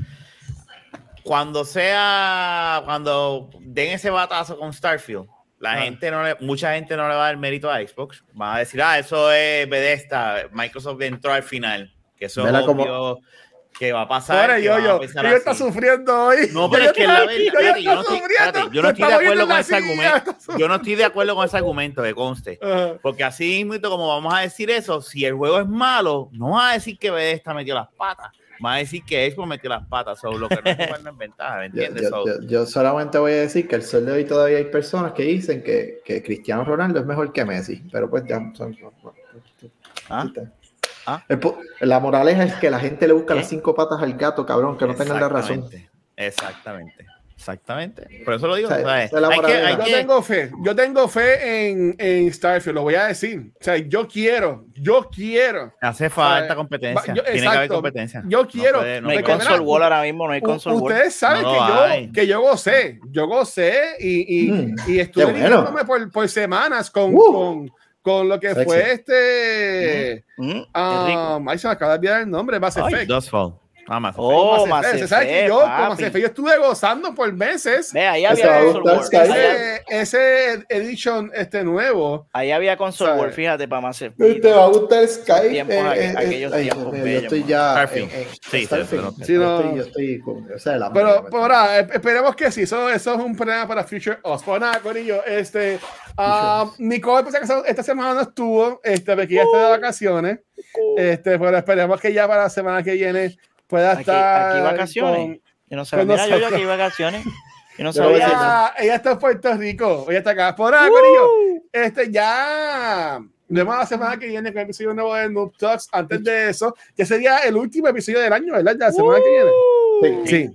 Cuando sea, cuando den ese batazo con Starfield, la Ah. gente no le, mucha gente no le va a dar mérito a Xbox. Van a decir, ah, eso es Bethesda, Microsoft entró al final. Que eso es obvio que va a pasar. Ahora que yo, yo, yo está sufriendo hoy. No, pero Yo es que la verdad, yo espérate, yo no estoy estoy, espérate, sufriendo. yo no estoy de Está acuerdo con ese silla, argumento. *laughs* está Yo no estoy de acuerdo con ese argumento, que conste. Porque así mismo, como vamos a decir eso, si el juego es malo, no va a decir que Bethesda metió las patas, va a decir que Xbox metió las patas, sobre lo que no es no ventaja, ¿me Yo, entiendes? yo- So, yo- yo solamente voy a decir que el sol de hoy todavía hay personas que dicen que, que Cristiano Ronaldo es mejor que Messi, pero pues ya son- ¿Ah? ¿Ah? La moraleja es que la gente le busca ¿Qué? las cinco patas al gato, cabrón, que no tengan la razón. exactamente, Exactamente. Por eso lo digo. O sea, ¿sabes? esa es la Hay que, moraleja. hay Yo que- tengo fe, yo tengo fe en, en Starfield, lo voy a decir. O sea, yo quiero, yo quiero. hace falta competencia. Yo- Tiene que haber competencia. Yo quiero- puede- No hay console wall ahora mismo, no hay U- console wall. Ustedes saben No que, yo, que yo gocé, yo gocé y, y, Mm, y estuve bueno. por, por semanas con, Uh. con, con lo que Sexy. fue este. Mm. Um, ahí se me acaba de olvidar el nombre, Mass Ay, Effect. Dustfall. Ah, más. Oh, Mass Mass Effect. Se sabe que Effect, yo. Mass Effect, yo estuve gozando por meses. Ve, ahí Ese a había console. Sky. Ahí, Ese, ese edition este nuevo. ahí había console ¿Sabes? wall, fíjate, para más Te va a gustar Skype. Tiempos, aqu- aquellos ay, tiempos Dios mío, yo bellos, estoy mano. ya. Starfield. Sí, Starfield. sí, Yo estoy- yo estoy. O sea, la Pero por ahora, eh, esperemos que sí. Eso, eso es un problema para Future Us. Pues nada, Corillo. Este, ah, Nicole, pues, esta semana no estuvo, este, porque ya está de vacaciones. Este, pero esperemos que ya para la semana que viene pueda Aquí- estar. aquí vacaciones. con- Yo no sabía. Mira, yo, yo aquí vacaciones. Yo no Yo lo voy a sabía. ella, ella está en Puerto Rico. Ella está acá. Por nada, Corillo. Este, ya. Nos vemos la semana que viene con el episodio nuevo de Noob Talks. Antes de eso, que sería el último episodio del año, ¿verdad? Ya la semana que viene. Sí.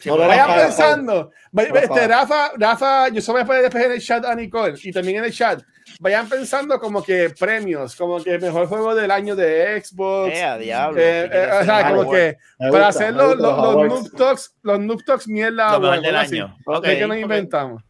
Sí. No, no, Vayan pensando. Para, este, Rafa, Rafa, yo solo voy a poner después en el chat a Nicole y también en el chat. Vayan pensando como que premios, como que mejor juego del año de Xbox. Eh, a diablo. Eh, ¿Qué eh, o sea, como que Me para gusta, hacer los, los, los. Noob Talks, los Noob Talks mierda, Lo mejor del así. año. Ok, ¿De qué nos ok. inventamos?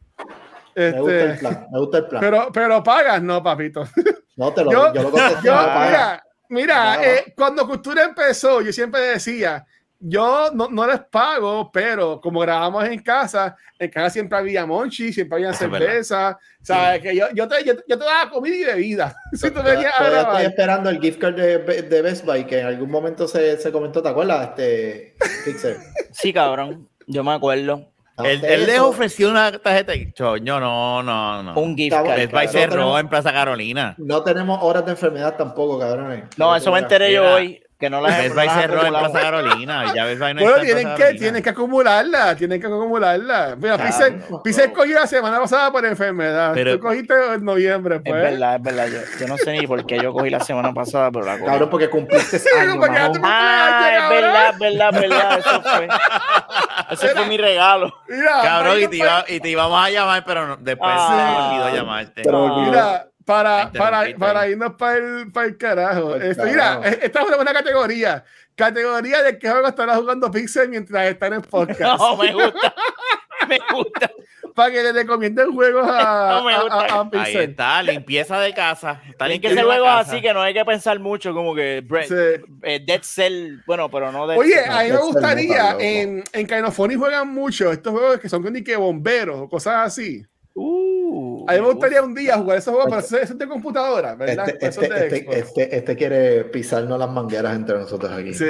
Me gusta el Este, plan. Me gusta el plan. pero, pero pagas, no, papito. *laughs* no te lo yo- yo lo. Yo, mira, mira, No, eh, cuando Cultura empezó, yo siempre decía, yo no, no les pago, pero como grabamos en casa, en casa siempre había monchi, siempre había cerveza, ¿sabes? Que yo, yo, te, yo, yo te daba comida y bebida. *laughs* si tú venías a todavía estoy grabar. esperando el gift card de, de Best Buy que en algún momento se, se comentó, ¿te acuerdas? Este, Pixel. Sí, cabrón. Yo me acuerdo. Él, Hace él les ofreció una tarjeta. Choño, no, no, no. Un gift card. A claro. cerró No tenemos- en Plaza Carolina. No tenemos horas de enfermedad tampoco, cabrones. No, eso me enteré yo hoy. Que no las Best Buy cerró en. Plaza Carolina. Ya Best Buy no Bueno, tienen que, tienen que acumularla, tienen que acumularla. Mira, Claro, Pixel, no, Pixel no. cogió la semana pasada por enfermedad. Pero- Tú cogiste en noviembre, Es pues. verdad, es verdad. Yo, yo no sé ni por qué yo cogí la semana pasada, pero la cogí. Cabrón, porque cumpliste años, porque Ah, es verdad, es verdad, es verdad. Eso fue. *laughs* Ese fue mi regalo. Mira, Cabrón, y te, iba- y te íbamos a llamar, pero no- después Ah. se me olvidó llamarte. Pero Ah. Mira, para, para, para ahí. irnos para el, para el carajo. Este, carajo. Mira, esta es una buena categoría. Categoría de qué juego estará jugando Pixel mientras está en el podcast. *laughs* No, me gusta. Me gusta. Para que le recomienden juegos a, *laughs* No me a- gusta. a- a Ahí Pixel. está, limpieza de casa. Está Tienen que ser juegos casa. así que no hay que pensar mucho, como que Bre- Sí. eh, Dead Cell, bueno, pero no Dead Oye, Cell. a mí me gustaría, en, en Kinofony juegan mucho estos juegos que son ni que bomberos o cosas así. Uh, A mí me gustaría un día jugar esos juegos, pero eso eso es de computadora, ¿verdad? Este, este, de este, este, este quiere pisarnos las mangueras entre nosotros aquí. Sí,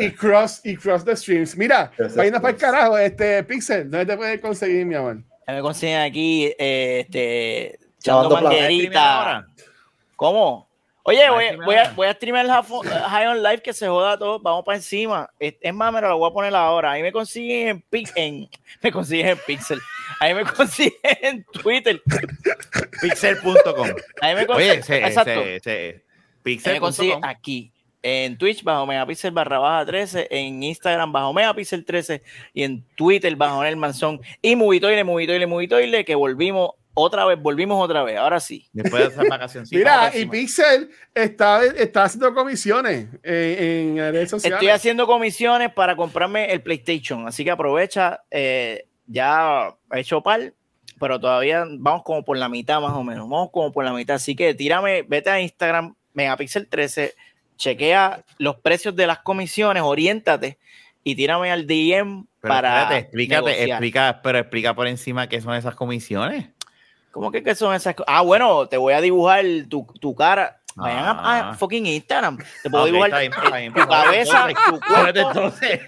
y cross, y cross the streams. Mira, the para el carajo, este Pixel, ¿dónde te puedes conseguir, mi amor? Me consiguen aquí, eh, este, echando Lavando platos. ¿Estás streameando manguerita. ¿Cómo? Oye, ¿Vas a voy, a, voy a streamear el High- on Live que se joda todo. Vamos para encima. Es, es más, me lo voy a poner ahora. Ahí me consiguen en, en *laughs* me consiguen en Pixel. Ahí me consiguen en Twitter. Pixel.com. Ahí me Oye, consiguen. ese, exacto. ese, ese, Ahí me consiguen aquí. En Twitch bajo Megapixel barra baja 13, en Instagram bajo Megapixel 13 y en Twitter bajo el Manzón y Movitoile, Movitoile, Movitoile, que volvimos otra vez, volvimos otra vez, ahora sí. Después de esa vacación. Mira, y Pixel está, está haciendo comisiones en, en redes sociales. Estoy haciendo comisiones para comprarme el PlayStation, así que aprovecha, eh, ya he hecho par, pero todavía vamos como por la mitad más o menos, vamos como por la mitad, así que tírame, vete a Instagram, Megapixel 13, chequea los precios de las comisiones, oriéntate y tírame al DM Pero para espérate, explícate, negociar. explica, pero explica por encima qué son esas comisiones. ¿Cómo que qué son esas? Ah, bueno, te voy a dibujar tu, tu cara. Vayan a, a Ah. fucking Instagram. Te puedo Ok, dibujar bien, bien. tu cabeza, tu cuerpo entonces.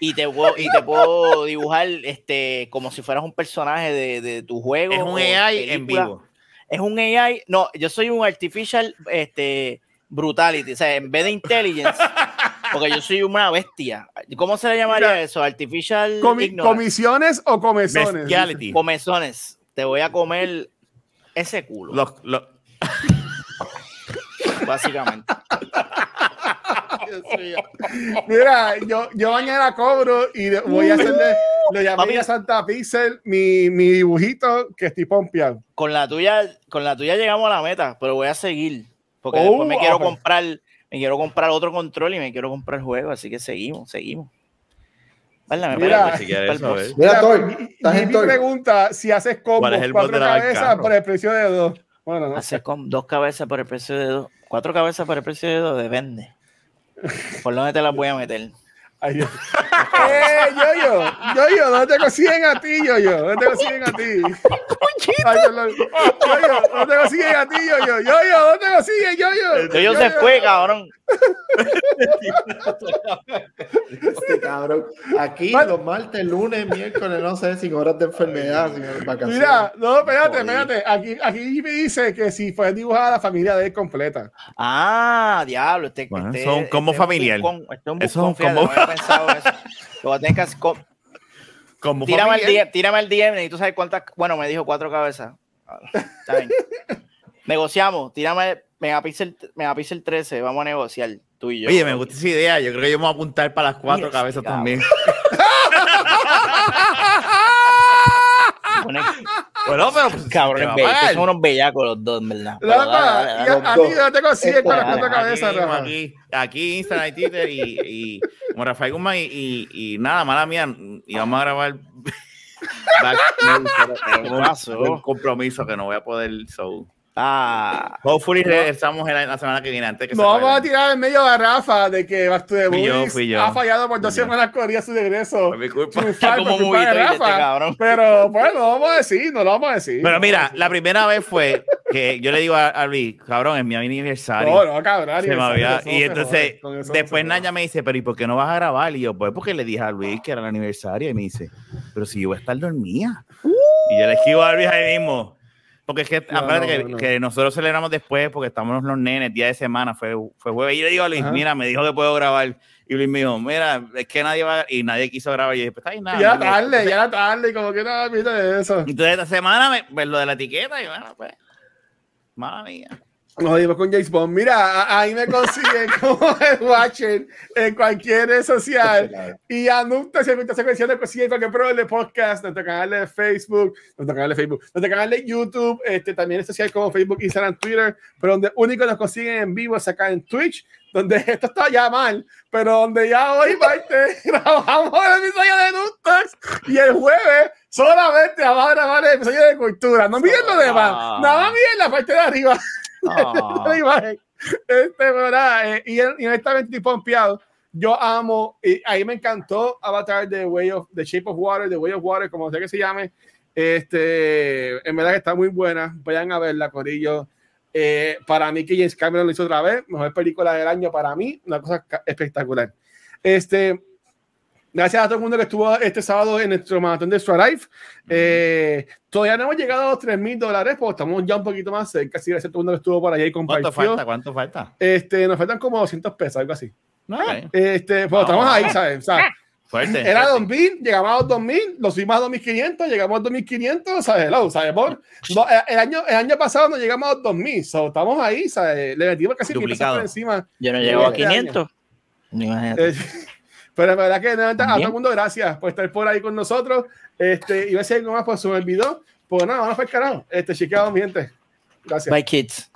Y te puedo, y te puedo dibujar este como si fueras un personaje de, de tu juego. Es un AI en vivo. Es un AI. No, yo soy un artificial este, brutality. O sea, en vez de intelligence, *laughs* porque yo soy una bestia. ¿Cómo se le llamaría Mira, eso? Artificial Comi- ignorance. ¿Comisiones o comezones? Bestiality. Comezones. Te voy a comer ese culo, Los, los, básicamente. *laughs* *laughs* Mira, yo, yo mañana cobro y voy a hacerle, le llamé Papi. a Santa Pixel mi, mi dibujito que estoy pompeado. Con la tuya, con la tuya llegamos a la meta, pero voy a seguir. Porque Oh, después me quiero comprar, me quiero comprar otro control y me quiero comprar el juego, así que seguimos, seguimos. ¿Verdad? Me Mira, si quieres para el. Mira, Thor, mi, mi- pregunta si haces combo ¿Cuál es el cuatro cabezas por el precio de dos. Bueno, no Hace sé. con dos cabezas por el precio de dos. Cuatro cabezas por el precio de dos, depende. ¿Por dónde te las voy a meter? Ay, Dios. *laughs* ¡Eh, yo-yo! ¡Yo-yo! ¿Dónde te consiguen a ti, yo-yo? ¿Dónde te consiguen a ti? Ay, perdón. Yo-yo, ¿dónde te consiguen a ti, yo-yo? ¡Yo-yo! ¿Dónde te consiguen, yo-yo? Ellos se fue, cabrón. Este cabrón. Aquí los martes, lunes, miércoles, no sé, sin horas de enfermedad, sin vacaciones. Mira, no, espérate, espérate. Aquí, aquí me dice que si puedes dibujar a la familia de él completa. Ah, diablo. Este, Bueno, este, eso es un combo este familiar. este es un Eso es había pensado eso. Lo voy a tener que hacer con- como Tírame el. DM, tírame el DM, necesito saber cuántas. Bueno, me dijo cuatro cabezas. Está bien. Negociamos, tírame Megapixel, Megapixel 13, vamos a negociar tú y yo. Oye, me gusta esa idea. Yo creo que yo me voy a apuntar para las cuatro Mira, cabezas también. *laughs* Pone- *laughs* Bueno, pero pues, pagar. son unos bellacos los dos, en verdad. Dale, dale, y a, dale. a ti no te consiguen con las Dale, cuatro cabezas, aquí, Rafa. aquí, aquí Instagram y Twitter y, y como Rafael Guzmán y, y, y nada, mala mía, y vamos a grabar *laughs* *laughs* back- ¿Qué pasó? un compromiso que no voy a poder so. Ah, Hopefully regresamos en la, la semana que viene antes que se No vamos a tirar en medio a Rafa de que Back to fui yo. ha fallado por dos semanas corría su regreso. Fue mi culpa. Triunfal por culpa de este Rafa. cabrón. Pero bueno, no lo vamos a decir, no lo vamos a decir. Pero mira, la primera vez fue que yo le digo a, a Luis, cabrón, es mi aniversario. No, no, cabrón. Se me había- eso no y entonces no después Naya me dice, pero ¿y por qué no vas a grabar? Y yo, pues porque le dije a Luis que era el aniversario y me dice, pero si yo voy a estar dormida. Y yo le escribo a Luis ahí mismo, Porque es que, No, no, que, no. que nosotros celebramos después porque estamos los nenes, día de semana, fue, fue jueves. Y yo le digo a Luis, Ajá. mira, me dijo que puedo grabar. Y Luis me dijo, mira, es que nadie va, y nadie quiso grabar. Y yo dije, pues está ahí nada. ya tarde, Entonces- ya tarde, como que no, mira eso. Entonces esta semana, me, pues, lo de la etiqueta, y bueno, pues, mala mía. Nos dimos con James Bond. Mira, ahí me consiguen *laughs* como el Watcher en cualquier red social. Y a Nupta se se cuestión de consiguen en cualquier programa de podcast, nuestro canal de Facebook, nuestro canal de Facebook, nuestro canal de YouTube, este, también es social como Facebook, Instagram, Twitter, pero donde único nos consiguen en vivo es acá en Twitch, donde *laughs* esto está ya mal, pero donde ya hoy parte *laughs* grabamos el episodio de Nuptas y el jueves solamente vamos a grabar el episodio de cultura. No miren lo demás, nada más miren la parte de arriba. *laughs* la imagen. Este, pero nada, eh, y, y honestamente estoy pompeado. Yo amo, y ahí me encantó Avatar de Way of The Shape of Water, The Way of Water, como sea que se llame. Este, en verdad que está muy buena. Vayan a verla, Corillo. Eh, para mí, que James Cameron lo hizo otra vez, mejor película del año para mí, una cosa espectacular. Este, gracias a todo el mundo que estuvo este sábado en nuestro maratón de Extra Life. Eh, todavía no hemos llegado a los 3 mil dólares, porque estamos ya un poquito más cerca. Así gracias a todo el mundo que estuvo por allá y compartió. ¿Cuánto falta? ¿Cuánto falta? Este, nos faltan como 200 pesos, algo así. No, Este, pues estamos ahí, ¿sabes? O sea, fuerte. era fuerte. 2000, llegamos a los 2000, lo subimos a 2500, llegamos a 2500, ¿sabes? Hello, ¿sabes? Por, no, eh, el, año, el año pasado nos llegamos a los 2000, so, estamos ahí, ¿sabes? Le metimos casi Duplicado. por encima. Yo no llego a este año. 500. Imagínate. Pero en verdad que nuevamente, a todo el mundo gracias por estar por ahí con nosotros. Este, y a hay algo más, pues se me olvidó. Pues nada, vamos para el carajo. Este, chequeado, mi gente. Gracias. Bye, kids.